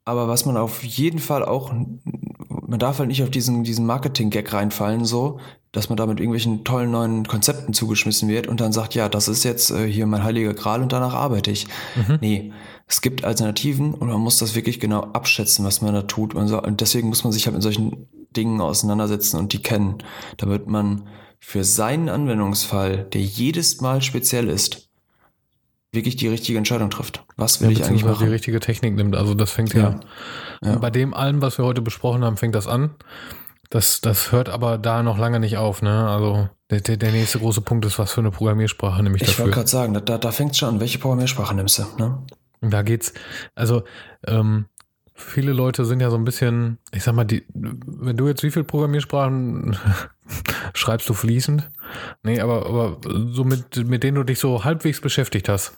aber was man auf jeden Fall auch, man darf halt nicht auf diesen, diesen Marketing-Gag reinfallen, so, dass man da mit irgendwelchen tollen neuen Konzepten zugeschmissen wird und dann sagt, ja, das ist jetzt äh, hier mein heiliger Gral und danach arbeite ich. Mhm. Nee, es gibt Alternativen und man muss das wirklich genau abschätzen, was man da tut. Und, so, und deswegen muss man sich halt mit solchen Dingen auseinandersetzen und die kennen, damit man für seinen Anwendungsfall, der jedes Mal speziell ist, wirklich die richtige Entscheidung trifft. Was will ja, ich eigentlich machen? die richtige Technik nimmt. Also das fängt ja, ja, bei dem allem, was wir heute besprochen haben, fängt das an. Das, das hört aber da noch lange nicht auf. Ne? Also der, der nächste große Punkt ist, was für eine Programmiersprache nehme ich, dafür. Ich wollte gerade sagen, da, da fängt es schon an. Welche Programmiersprache nimmst du? Ne? Da geht's, also ähm, viele Leute sind ja so ein bisschen, ich sag mal, die, wenn du jetzt wie viele Programmiersprachen schreibst du fließend? Nee, aber, aber so mit, mit denen du dich so halbwegs beschäftigt hast.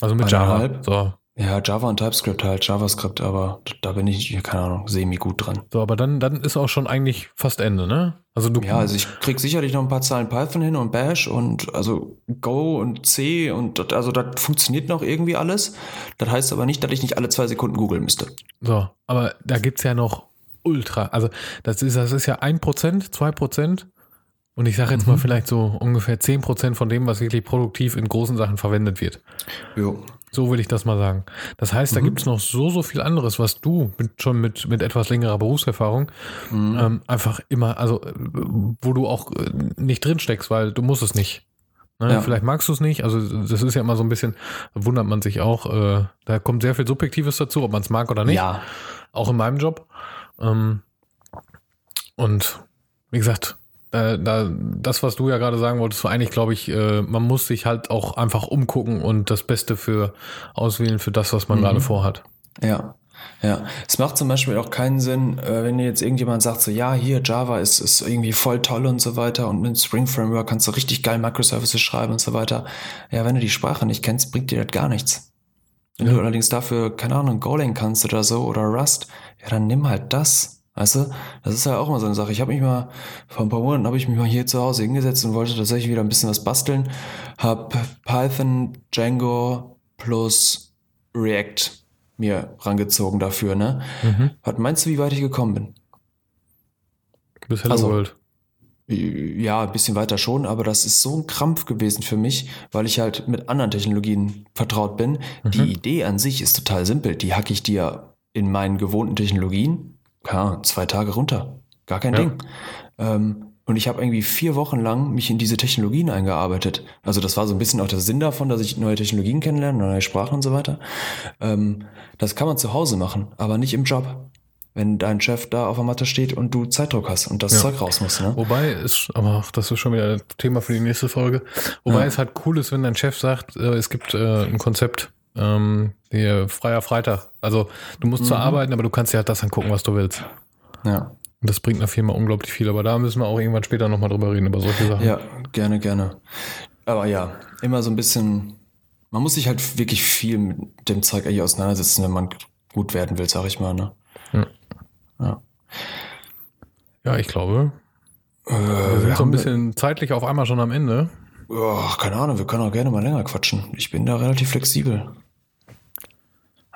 Also mit Java. So. Ja, Java und TypeScript halt, JavaScript, aber da bin ich, keine Ahnung, semi gut dran. So, aber dann, dann ist auch schon eigentlich fast Ende, ne? Also du. Ja, also ich krieg sicherlich noch ein paar Zahlen Python hin und Bash und also Go und C und das, also das funktioniert noch irgendwie alles. Das heißt aber nicht, dass ich nicht alle zwei Sekunden googeln müsste. So, aber da gibt's ja noch ultra, also das ist, das ist ja ein Prozent, zwei Prozent und ich sage jetzt mhm. mal vielleicht so ungefähr 10% von dem, was wirklich produktiv in großen Sachen verwendet wird. Jo. So will ich das mal sagen. Das heißt, mhm. da gibt es noch so, so viel anderes, was du mit, schon mit, mit etwas längerer Berufserfahrung mhm. ähm, einfach immer, also wo du auch äh, nicht drin steckst, weil du musst es nicht. Ne? Ja. Vielleicht magst du es nicht. Also das ist ja immer so ein bisschen, wundert man sich auch. Äh, da kommt sehr viel Subjektives dazu, ob man es mag oder nicht. Ja. Auch in meinem Job. Ähm, und wie gesagt, äh, da, das, was du ja gerade sagen wolltest, so eigentlich glaube ich, äh, man muss sich halt auch einfach umgucken und das Beste für auswählen für das, was man mhm. gerade vorhat. Ja. Ja, es macht zum Beispiel auch keinen Sinn, äh, wenn jetzt irgendjemand sagt so, ja, hier Java ist, ist irgendwie voll toll und so weiter und mit Spring Framework kannst du richtig geil Microservices schreiben und so weiter. Ja, wenn du die Sprache nicht kennst, bringt dir das gar nichts. Wenn ja. du allerdings dafür, keine Ahnung, Golang kannst oder so oder Rust, ja, dann nimm halt das. Weißt du, das ist ja auch mal so eine Sache. Ich habe mich mal, vor ein paar Monaten habe ich mich mal hier zu Hause hingesetzt und wollte tatsächlich wieder ein bisschen was basteln. Hab Python, Django plus React mir rangezogen dafür, ne? Mhm. Was meinst du, wie weit ich gekommen bin? Bis Hello also, World. Ja, ein bisschen weiter schon, aber das ist so ein Krampf gewesen für mich, weil ich halt mit anderen Technologien vertraut bin. Mhm. Die Idee an sich ist total simpel. Die hacke ich dir in meinen gewohnten Technologien, ja, zwei Tage runter. Gar kein ja. Ding. Ähm, und ich habe irgendwie vier Wochen lang mich in diese Technologien eingearbeitet. Also das war so ein bisschen auch der Sinn davon, dass ich neue Technologien kennenlerne, neue Sprachen und so weiter. Ähm, das kann man zu Hause machen, aber nicht im Job wenn dein Chef da auf der Matte steht und du Zeitdruck hast und das ja. Zeug raus muss. Ne? Wobei ist, aber das ist schon wieder ein Thema für die nächste Folge. Wobei ja. es halt cool ist, wenn dein Chef sagt, äh, es gibt äh, ein Konzept, ähm, hier freier Freitag. Also du musst mhm. zwar arbeiten, aber du kannst dir halt das angucken, was du willst. Ja. Und das bringt einer Firma unglaublich viel, aber da müssen wir auch irgendwann später nochmal drüber reden, über solche Sachen. Ja, gerne, gerne. Aber ja, immer so ein bisschen, man muss sich halt wirklich viel mit dem Zeug eigentlich auseinandersetzen, wenn man gut werden will, sag ich mal. Ne? Ja. Ja, ja ich glaube. Äh, wir sind wir so ein bisschen zeitlich auf einmal schon am Ende. Oh, keine Ahnung, wir können auch gerne mal länger quatschen. Ich bin da relativ flexibel.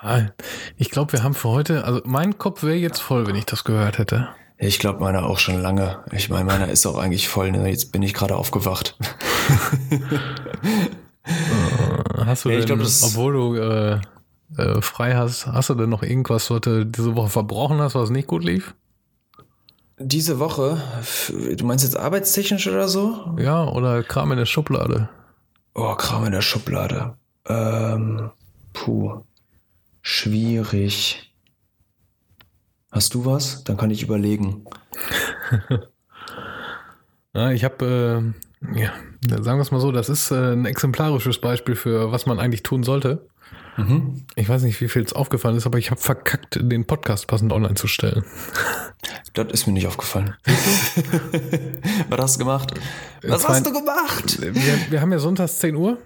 Ah, ich glaube, wir haben für heute, also mein Kopf wäre jetzt voll, wenn ich das gehört hätte. Ich glaube, meiner auch schon lange. Ich meine, meiner ist auch eigentlich voll. Ne? Jetzt bin ich gerade aufgewacht. Äh, hast du ja, denn, glaub, obwohl du äh, äh, frei hast, hast du denn noch irgendwas, was du diese Woche verbrochen hast, was nicht gut lief? Diese Woche? Du meinst jetzt arbeitstechnisch oder so? Ja, oder Kram in der Schublade. Oh, Kram in der Schublade. Ähm, puh. Schwierig. Hast du was? Dann kann ich überlegen. ja, ich habe, äh, ja, sagen wir es mal so, das ist äh, ein exemplarisches Beispiel für was man eigentlich tun sollte. Mhm. Ich weiß nicht, wie viel es aufgefallen ist, aber ich habe verkackt, den Podcast passend online zu stellen. Das ist mir nicht aufgefallen. Was hast du gemacht? Was hast du gemacht? Wir, wir, haben ja sonntags 10 Uhr.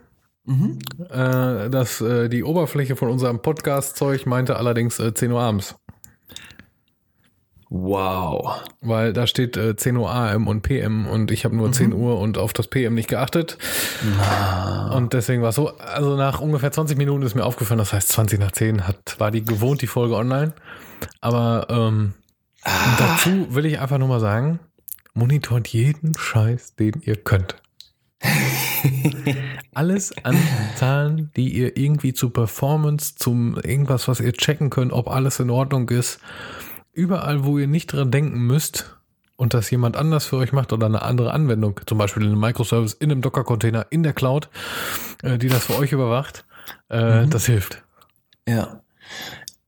Mhm. Äh, das, äh, die Oberfläche von unserem Podcast-Zeug meinte allerdings äh, 10 Uhr abends. Wow. Weil da steht äh, 10 Uhr AM und PM und ich habe nur mhm. 10 Uhr und auf das PM nicht geachtet. Ah. Und deswegen war es so, also nach ungefähr 20 Minuten ist mir aufgefallen, das heißt 20 nach 10 hat, war die gewohnt, die Folge online. Aber ähm, ah. dazu will ich einfach nur mal sagen, monitort jeden Scheiß, den ihr könnt. Alles an Zahlen, die ihr irgendwie zu Performance, zum irgendwas, was ihr checken könnt, ob alles in Ordnung ist überall, wo ihr nicht dran denken müsst und das jemand anders für euch macht oder eine andere Anwendung, zum Beispiel in einem Microservice, in einem Docker-Container, in der Cloud, äh, die das für euch überwacht, äh, mhm. das hilft. Ja.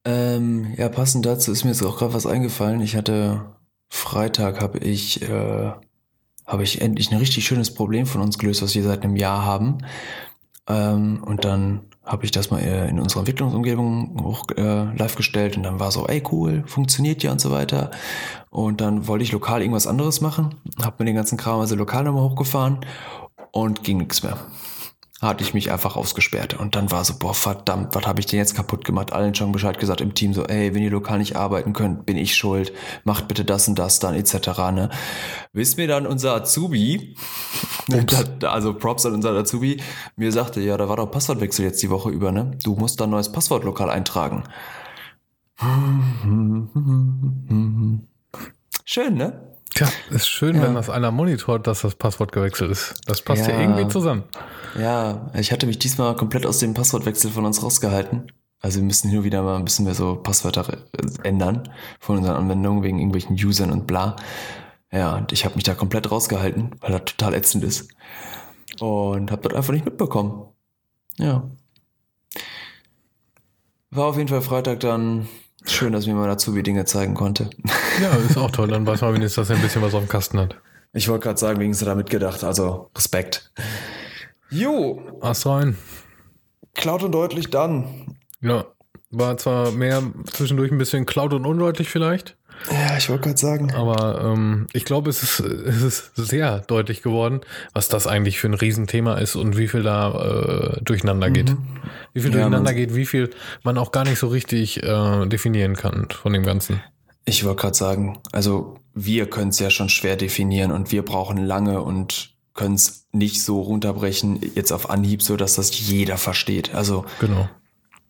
Ähm, ja, passend dazu ist mir jetzt auch gerade was eingefallen. Ich hatte Freitag habe ich äh, habe ich endlich ein richtig schönes Problem von uns gelöst, was wir seit einem Jahr haben. Ähm, und dann habe ich das mal in unserer Entwicklungsumgebung hoch äh, live gestellt und dann war so, ey cool, funktioniert ja und so weiter. Und dann wollte ich lokal irgendwas anderes machen, habe mir den ganzen Kram also lokal nochmal hochgefahren und ging nichts mehr hatte ich mich einfach ausgesperrt. Und dann war so, boah, verdammt, was habe ich denn jetzt kaputt gemacht? Allen schon Bescheid gesagt im Team, so, ey, wenn ihr lokal nicht arbeiten könnt, bin ich schuld. Macht bitte das und das dann, etc. Ne? Bis mir dann unser Azubi, also Props an unser Azubi, mir sagte, ja, da war doch Passwortwechsel jetzt die Woche über, ne? Du musst da neues Passwort lokal eintragen. Schön, ne? Tja, ist schön, ja. wenn das einer monitort, dass das Passwort gewechselt ist. Das passt ja, ja irgendwie zusammen. Ja, ich hatte mich diesmal komplett aus dem Passwortwechsel von uns rausgehalten. Also wir müssen hier wieder mal ein bisschen mehr so Passwörter ändern von unseren Anwendungen wegen irgendwelchen Usern und bla. Ja, und ich habe mich da komplett rausgehalten, weil das total ätzend ist. Und habe das einfach nicht mitbekommen. Ja. War auf jeden Fall Freitag dann Schön, dass mir mal dazu wie Dinge zeigen konnte. Ja, ist auch toll. Dann weiß man wenigstens, dass er ein bisschen was auf dem Kasten hat. Ich wollte gerade sagen, wegen du da mitgedacht. Also Respekt. Jo. Ast rein. Klaut und deutlich dann. Ja. War zwar mehr zwischendurch ein bisschen Cloud und undeutlich vielleicht. Ja, ich wollte gerade sagen. Aber ähm, ich glaube, es ist, es ist sehr deutlich geworden, was das eigentlich für ein Riesenthema ist und wie viel da äh, durcheinander geht. Mhm. Wie viel ja, durcheinander geht, wie viel man auch gar nicht so richtig äh, definieren kann von dem Ganzen. Ich wollte gerade sagen, also wir können es ja schon schwer definieren und wir brauchen lange und können es nicht so runterbrechen, jetzt auf Anhieb, so dass das jeder versteht. Also genau.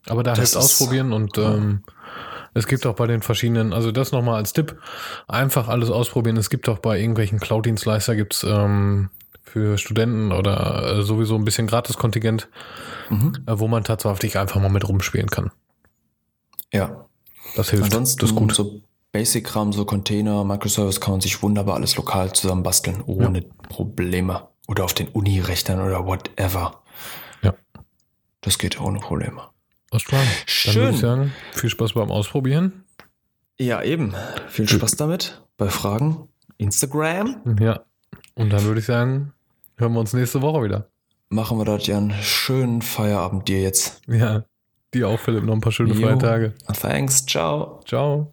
Aber da hilft ausprobieren und ähm, Es gibt auch bei den verschiedenen, also das nochmal als Tipp, einfach alles ausprobieren. Es gibt auch bei irgendwelchen Cloud-Dienstleister gibt's ähm, für Studenten oder äh, sowieso ein bisschen Gratis-Kontingent, Mhm. äh, wo man tatsächlich einfach mal mit rumspielen kann. Ja. Das hilft. Ansonsten das ist gut. so Basic-Kram, so Container, Microservice kann man sich wunderbar alles lokal zusammenbasteln, ohne Probleme. Oder auf den Uni-Rechnern oder whatever. Ja. Das geht ohne Probleme. Alles klar. Dann Schön. würde ich sagen, viel Spaß beim Ausprobieren. Ja, eben. Viel Spaß damit. Bei Fragen. Instagram. Ja. Und dann würde ich sagen, hören wir uns nächste Woche wieder. Machen wir das, Jan. Schönen Feierabend dir jetzt. Ja. Dir auch, Philipp, noch ein paar schöne Jo. freie Tage. Thanks. Ciao. Ciao.